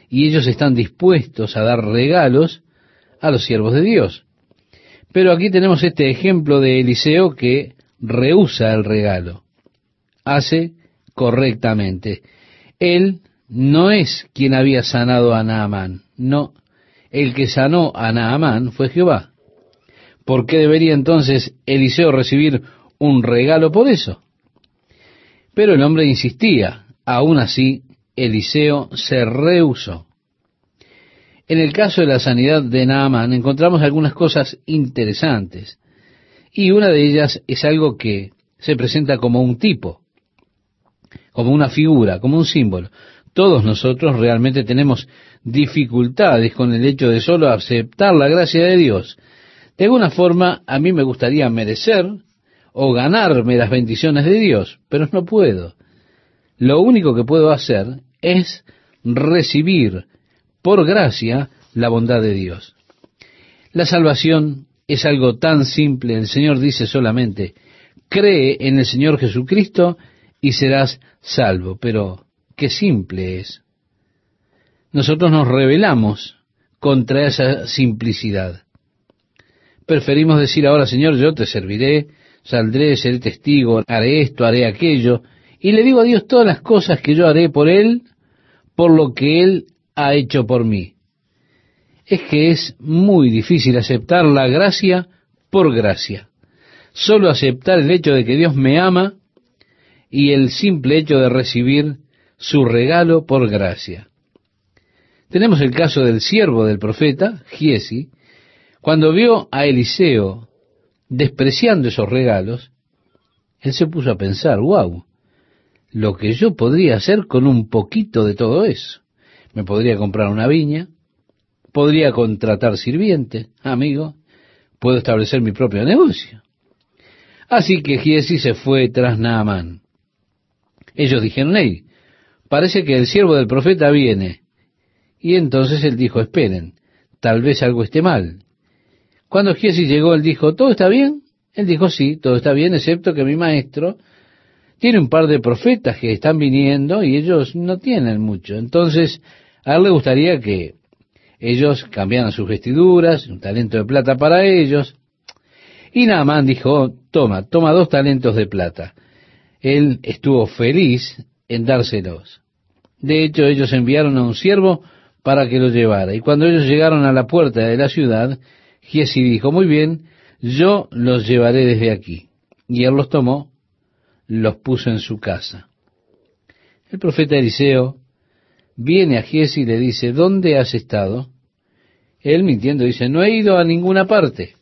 Y ellos están dispuestos a dar regalos a los siervos de Dios. Pero aquí tenemos este ejemplo de Eliseo que rehúsa el regalo. Hace correctamente. Él no es quien había sanado a Naamán, no. El que sanó a Naamán fue Jehová. ¿Por qué debería entonces Eliseo recibir un regalo por eso? Pero el hombre insistía. Aún así, Eliseo se rehusó. En el caso de la sanidad de Naaman encontramos algunas cosas interesantes. Y una de ellas es algo que se presenta como un tipo, como una figura, como un símbolo. Todos nosotros realmente tenemos dificultades con el hecho de solo aceptar la gracia de Dios. De alguna forma, a mí me gustaría merecer o ganarme las bendiciones de Dios, pero no puedo. Lo único que puedo hacer es recibir por gracia la bondad de Dios. La salvación es algo tan simple, el Señor dice solamente, cree en el Señor Jesucristo y serás salvo, pero qué simple es. Nosotros nos rebelamos contra esa simplicidad. Preferimos decir ahora, Señor, yo te serviré, saldré, seré testigo, haré esto, haré aquello, y le digo a Dios todas las cosas que yo haré por Él, por lo que Él ha hecho por mí. Es que es muy difícil aceptar la gracia por gracia. Solo aceptar el hecho de que Dios me ama y el simple hecho de recibir su regalo por gracia. Tenemos el caso del siervo del profeta, Giesi, cuando vio a Eliseo despreciando esos regalos, él se puso a pensar, wow, lo que yo podría hacer con un poquito de todo eso. Me podría comprar una viña, podría contratar sirvientes, amigo, puedo establecer mi propio negocio. Así que Giesi se fue tras Naamán. Ellos dijeron, hey, parece que el siervo del profeta viene. Y entonces él dijo, esperen, tal vez algo esté mal. Cuando Giesi llegó, él dijo, ¿todo está bien? Él dijo, sí, todo está bien, excepto que mi maestro tiene un par de profetas que están viniendo y ellos no tienen mucho. Entonces a él le gustaría que ellos cambiaran sus vestiduras, un talento de plata para ellos. Y Naamán dijo, toma, toma dos talentos de plata. Él estuvo feliz en dárselos. De hecho, ellos enviaron a un siervo para que lo llevara. Y cuando ellos llegaron a la puerta de la ciudad, Giesi dijo, muy bien, yo los llevaré desde aquí. Y él los tomó, los puso en su casa. El profeta Eliseo viene a Giesi y le dice, ¿dónde has estado? Él mintiendo dice, no he ido a ninguna parte.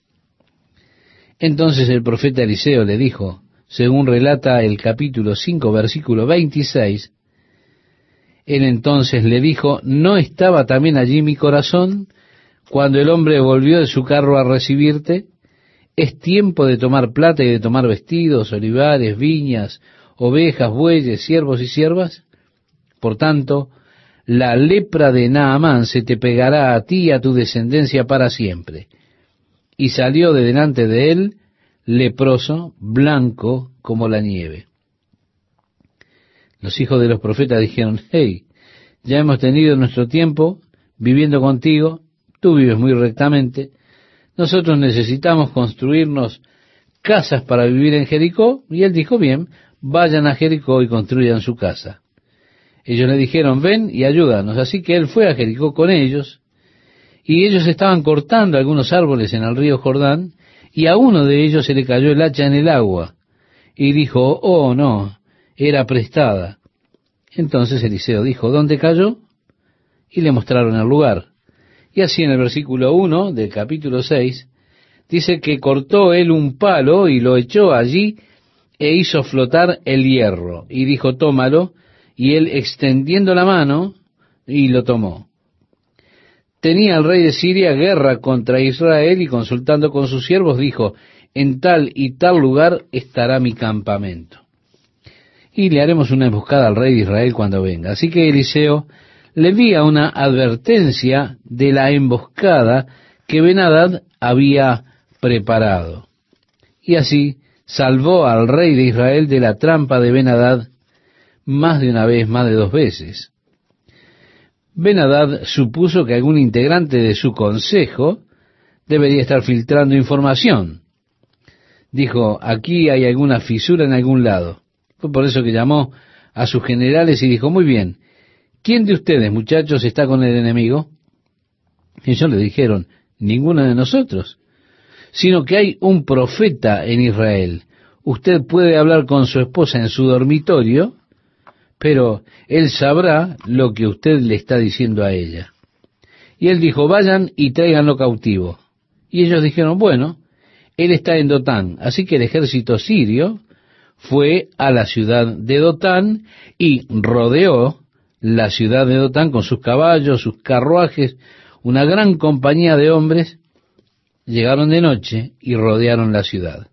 Entonces el profeta Eliseo le dijo, según relata el capítulo 5, versículo 26, él entonces le dijo, ¿no estaba también allí mi corazón cuando el hombre volvió de su carro a recibirte? Es tiempo de tomar plata y de tomar vestidos, olivares, viñas, ovejas, bueyes, siervos y siervas. Por tanto, la lepra de Naamán se te pegará a ti y a tu descendencia para siempre. y salió de delante de él leproso, blanco como la nieve. Los hijos de los profetas dijeron, hey, ya hemos tenido nuestro tiempo viviendo contigo, tú vives muy rectamente, nosotros necesitamos construirnos casas para vivir en Jericó, y él dijo, bien, vayan a Jericó y construyan su casa. Ellos le dijeron, ven y ayúdanos. Así que él fue a Jericó con ellos, y ellos estaban cortando algunos árboles en el río Jordán, y a uno de ellos se le cayó el hacha en el agua, y dijo, oh no, era prestada. Entonces Eliseo dijo, ¿dónde cayó? Y le mostraron el lugar. Y así en el versículo 1 del capítulo 6, dice que cortó él un palo y lo echó allí e hizo flotar el hierro. Y dijo, tómalo, y él extendiendo la mano, y lo tomó. Tenía el rey de Siria guerra contra Israel y consultando con sus siervos dijo, en tal y tal lugar estará mi campamento. Y le haremos una emboscada al rey de Israel cuando venga. Así que Eliseo le envía una advertencia de la emboscada que Benadad había preparado. Y así salvó al rey de Israel de la trampa de Benadad más de una vez, más de dos veces. Benadad supuso que algún integrante de su consejo debería estar filtrando información. Dijo, aquí hay alguna fisura en algún lado. Fue por eso que llamó a sus generales y dijo, muy bien, ¿quién de ustedes, muchachos, está con el enemigo? Y ellos le dijeron, ninguno de nosotros, sino que hay un profeta en Israel. Usted puede hablar con su esposa en su dormitorio pero él sabrá lo que usted le está diciendo a ella. Y él dijo, vayan y tráiganlo cautivo. Y ellos dijeron, bueno, él está en Dotán. Así que el ejército sirio fue a la ciudad de Dotán y rodeó la ciudad de Dotán con sus caballos, sus carruajes, una gran compañía de hombres, llegaron de noche y rodearon la ciudad.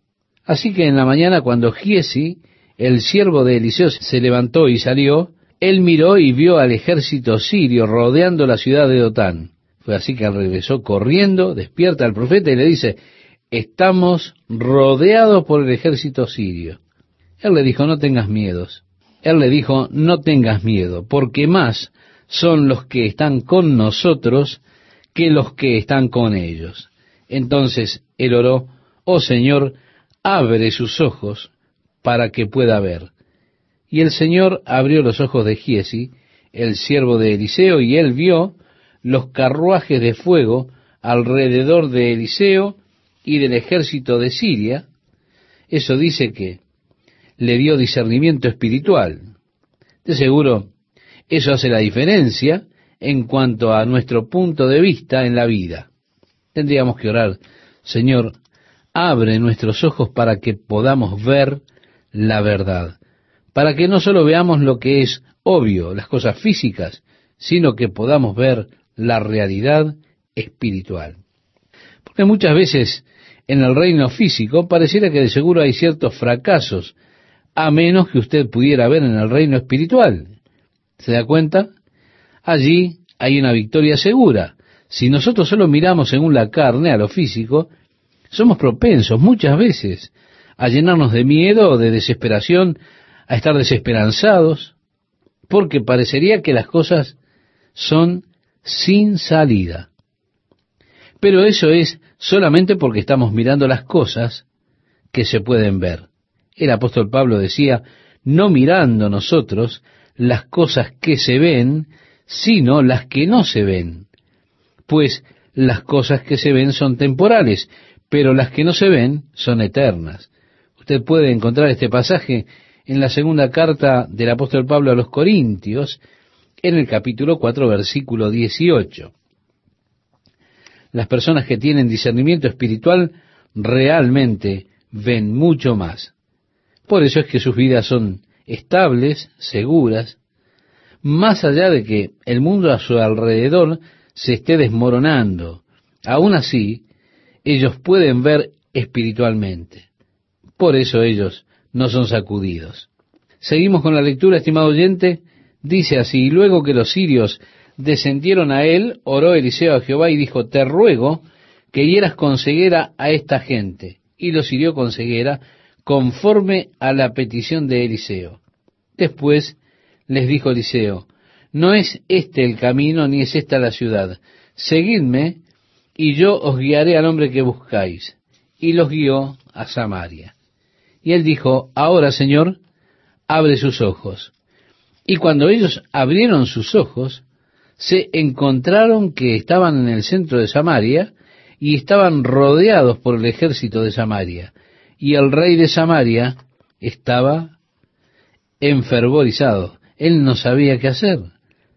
Así que en la mañana cuando Giesi el siervo de Eliseo se levantó y salió, él miró y vio al ejército sirio rodeando la ciudad de Dotán. Fue así que regresó corriendo, despierta al profeta y le dice, estamos rodeados por el ejército sirio. Él le dijo, no tengas miedos. Él le dijo, no tengas miedo, porque más son los que están con nosotros que los que están con ellos. Entonces él oró, oh Señor, abre sus ojos para que pueda ver. Y el Señor abrió los ojos de Giesi, el siervo de Eliseo, y él vio los carruajes de fuego alrededor de Eliseo y del ejército de Siria. Eso dice que le dio discernimiento espiritual. De seguro, eso hace la diferencia en cuanto a nuestro punto de vista en la vida. Tendríamos que orar, Señor, abre nuestros ojos para que podamos ver la verdad, para que no solo veamos lo que es obvio, las cosas físicas, sino que podamos ver la realidad espiritual. Porque muchas veces en el reino físico pareciera que de seguro hay ciertos fracasos, a menos que usted pudiera ver en el reino espiritual. ¿Se da cuenta? Allí hay una victoria segura. Si nosotros solo miramos según la carne, a lo físico, somos propensos muchas veces a llenarnos de miedo de desesperación, a estar desesperanzados, porque parecería que las cosas son sin salida. Pero eso es solamente porque estamos mirando las cosas que se pueden ver. El apóstol Pablo decía, no mirando nosotros las cosas que se ven, sino las que no se ven. Pues las cosas que se ven son temporales, pero las que no se ven son eternas. Usted puede encontrar este pasaje en la segunda carta del apóstol Pablo a los Corintios, en el capítulo 4, versículo 18. Las personas que tienen discernimiento espiritual realmente ven mucho más. Por eso es que sus vidas son estables, seguras, más allá de que el mundo a su alrededor se esté desmoronando. Aún así, ellos pueden ver espiritualmente. Por eso ellos no son sacudidos. Seguimos con la lectura, estimado oyente. Dice así, luego que los sirios descendieron a él, oró Eliseo a Jehová y dijo, te ruego que hieras con ceguera a esta gente. Y los hirió con ceguera conforme a la petición de Eliseo. Después les dijo Eliseo, no es este el camino ni es esta la ciudad. Seguidme y yo os guiaré al hombre que buscáis. Y los guió a Samaria. Y él dijo, ahora Señor, abre sus ojos. Y cuando ellos abrieron sus ojos, se encontraron que estaban en el centro de Samaria y estaban rodeados por el ejército de Samaria. Y el rey de Samaria estaba enfervorizado. Él no sabía qué hacer.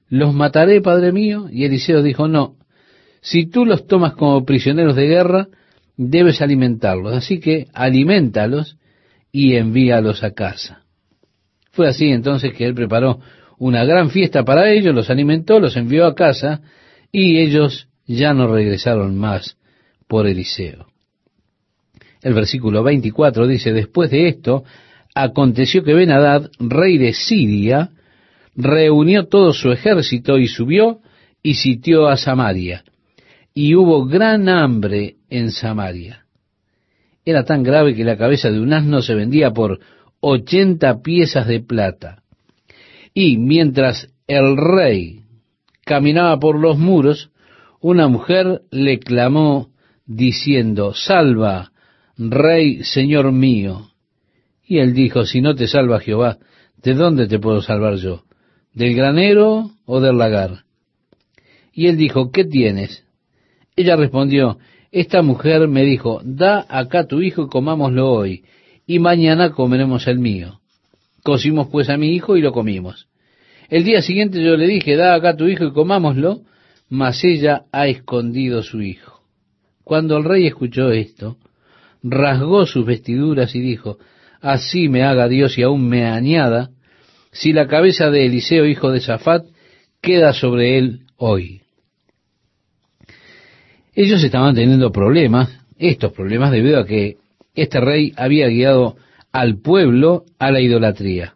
¿Los mataré, padre mío? Y Eliseo dijo, no. Si tú los tomas como prisioneros de guerra, debes alimentarlos. Así que alimentalos y envíalos a casa. Fue así entonces que él preparó una gran fiesta para ellos, los alimentó, los envió a casa y ellos ya no regresaron más por Eliseo. El versículo 24 dice, después de esto, aconteció que Benadad, rey de Siria, reunió todo su ejército y subió y sitió a Samaria. Y hubo gran hambre en Samaria. Era tan grave que la cabeza de un asno se vendía por ochenta piezas de plata. Y mientras el rey caminaba por los muros, una mujer le clamó diciendo, Salva, rey, señor mío. Y él dijo, si no te salva Jehová, ¿de dónde te puedo salvar yo? ¿Del granero o del lagar? Y él dijo, ¿qué tienes? Ella respondió, esta mujer me dijo, da acá tu hijo y comámoslo hoy, y mañana comeremos el mío. Cocimos pues a mi hijo y lo comimos. El día siguiente yo le dije, da acá tu hijo y comámoslo, mas ella ha escondido su hijo. Cuando el rey escuchó esto, rasgó sus vestiduras y dijo, así me haga Dios y aún me añada, si la cabeza de Eliseo, hijo de Safat, queda sobre él hoy. Ellos estaban teniendo problemas, estos problemas debido a que este rey había guiado al pueblo a la idolatría.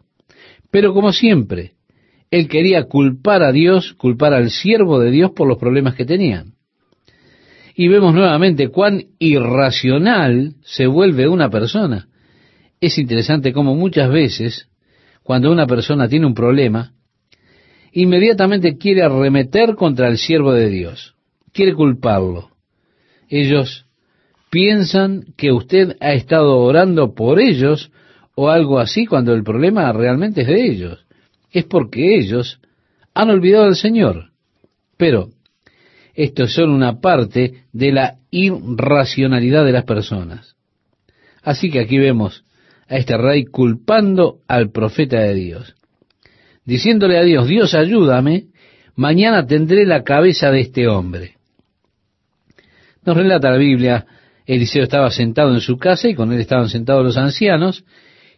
Pero como siempre, él quería culpar a Dios, culpar al siervo de Dios por los problemas que tenían. Y vemos nuevamente cuán irracional se vuelve una persona. Es interesante cómo muchas veces, cuando una persona tiene un problema, inmediatamente quiere arremeter contra el siervo de Dios, quiere culparlo. Ellos piensan que usted ha estado orando por ellos o algo así cuando el problema realmente es de ellos es porque ellos han olvidado al Señor. Pero esto es solo una parte de la irracionalidad de las personas. Así que aquí vemos a este rey culpando al profeta de Dios, diciéndole a Dios, Dios ayúdame, mañana tendré la cabeza de este hombre. Nos relata la Biblia, Eliseo estaba sentado en su casa y con él estaban sentados los ancianos,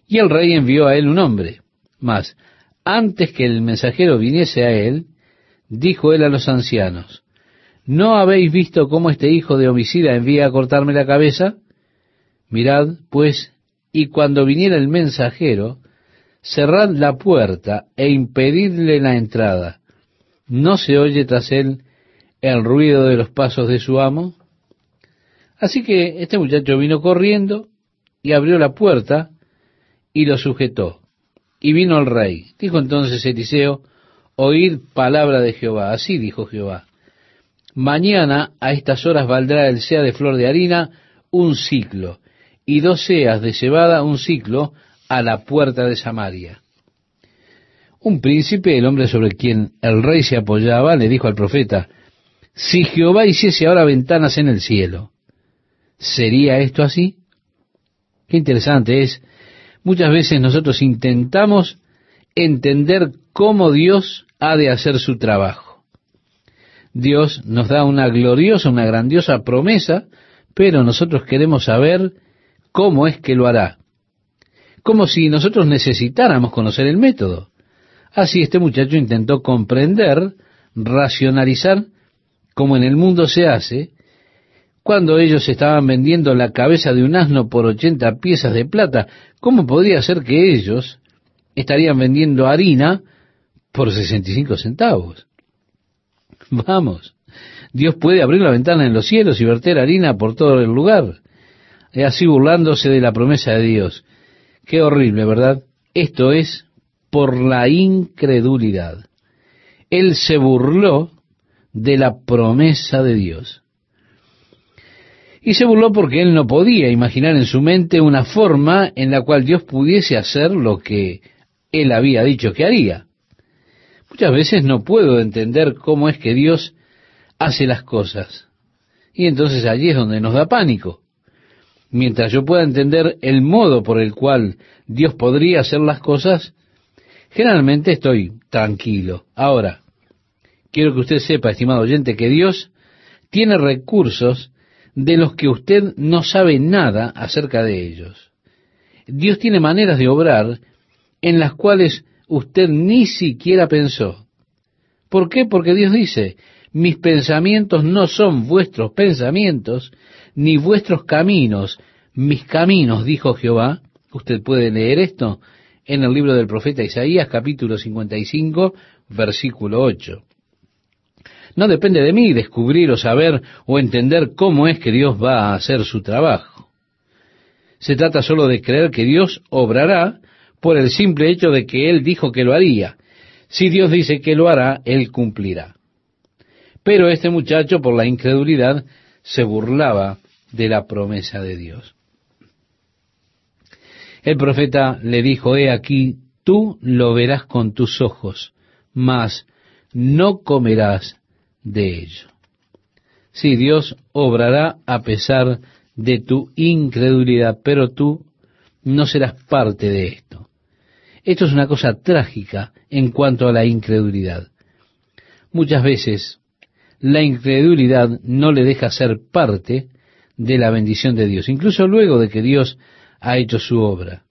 y el rey envió a él un hombre. Mas antes que el mensajero viniese a él, dijo él a los ancianos, ¿no habéis visto cómo este hijo de homicida envía a cortarme la cabeza? Mirad, pues, y cuando viniera el mensajero, cerrad la puerta e impedidle la entrada. ¿No se oye tras él el ruido de los pasos de su amo? Así que este muchacho vino corriendo y abrió la puerta y lo sujetó. Y vino el rey. Dijo entonces Eliseo, oíd palabra de Jehová. Así dijo Jehová. Mañana a estas horas valdrá el sea de flor de harina un ciclo, y dos seas de cebada un ciclo a la puerta de Samaria. Un príncipe, el hombre sobre quien el rey se apoyaba, le dijo al profeta, si Jehová hiciese ahora ventanas en el cielo, ¿sería esto así? Qué interesante es Muchas veces nosotros intentamos entender cómo Dios ha de hacer su trabajo. Dios nos da una gloriosa, una grandiosa promesa, pero nosotros queremos saber cómo es que lo hará. Como si nosotros necesitáramos conocer el método. Así este muchacho intentó comprender, racionalizar cómo en el mundo se hace, cuando ellos estaban vendiendo la cabeza de un asno por ochenta piezas de plata, ¿cómo podría ser que ellos estarían vendiendo harina por sesenta y cinco centavos? Vamos, Dios puede abrir la ventana en los cielos y verter harina por todo el lugar, y así burlándose de la promesa de Dios. Qué horrible, ¿verdad? Esto es por la incredulidad. Él se burló de la promesa de Dios. Y se burló porque él no podía imaginar en su mente una forma en la cual Dios pudiese hacer lo que él había dicho que haría. Muchas veces no puedo entender cómo es que Dios hace las cosas. Y entonces allí es donde nos da pánico. Mientras yo pueda entender el modo por el cual Dios podría hacer las cosas, generalmente estoy tranquilo. Ahora, quiero que usted sepa, estimado oyente, que Dios tiene recursos de los que usted no sabe nada acerca de ellos. Dios tiene maneras de obrar en las cuales usted ni siquiera pensó. ¿Por qué? Porque Dios dice, mis pensamientos no son vuestros pensamientos, ni vuestros caminos, mis caminos, dijo Jehová. Usted puede leer esto en el libro del profeta Isaías, capítulo 55, versículo 8. No depende de mí descubrir o saber o entender cómo es que Dios va a hacer su trabajo. Se trata solo de creer que Dios obrará por el simple hecho de que Él dijo que lo haría. Si Dios dice que lo hará, Él cumplirá. Pero este muchacho, por la incredulidad, se burlaba de la promesa de Dios. El profeta le dijo, he aquí, tú lo verás con tus ojos, mas no comerás de ello. Sí, Dios obrará a pesar de tu incredulidad, pero tú no serás parte de esto. Esto es una cosa trágica en cuanto a la incredulidad. Muchas veces la incredulidad no le deja ser parte de la bendición de Dios, incluso luego de que Dios ha hecho su obra.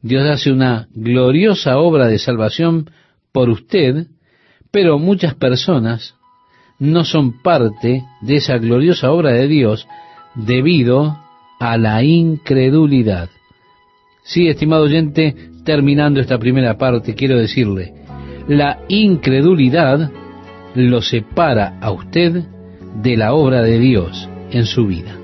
Dios hace una gloriosa obra de salvación por usted, pero muchas personas no son parte de esa gloriosa obra de Dios debido a la incredulidad. Sí, estimado oyente, terminando esta primera parte, quiero decirle, la incredulidad lo separa a usted de la obra de Dios en su vida.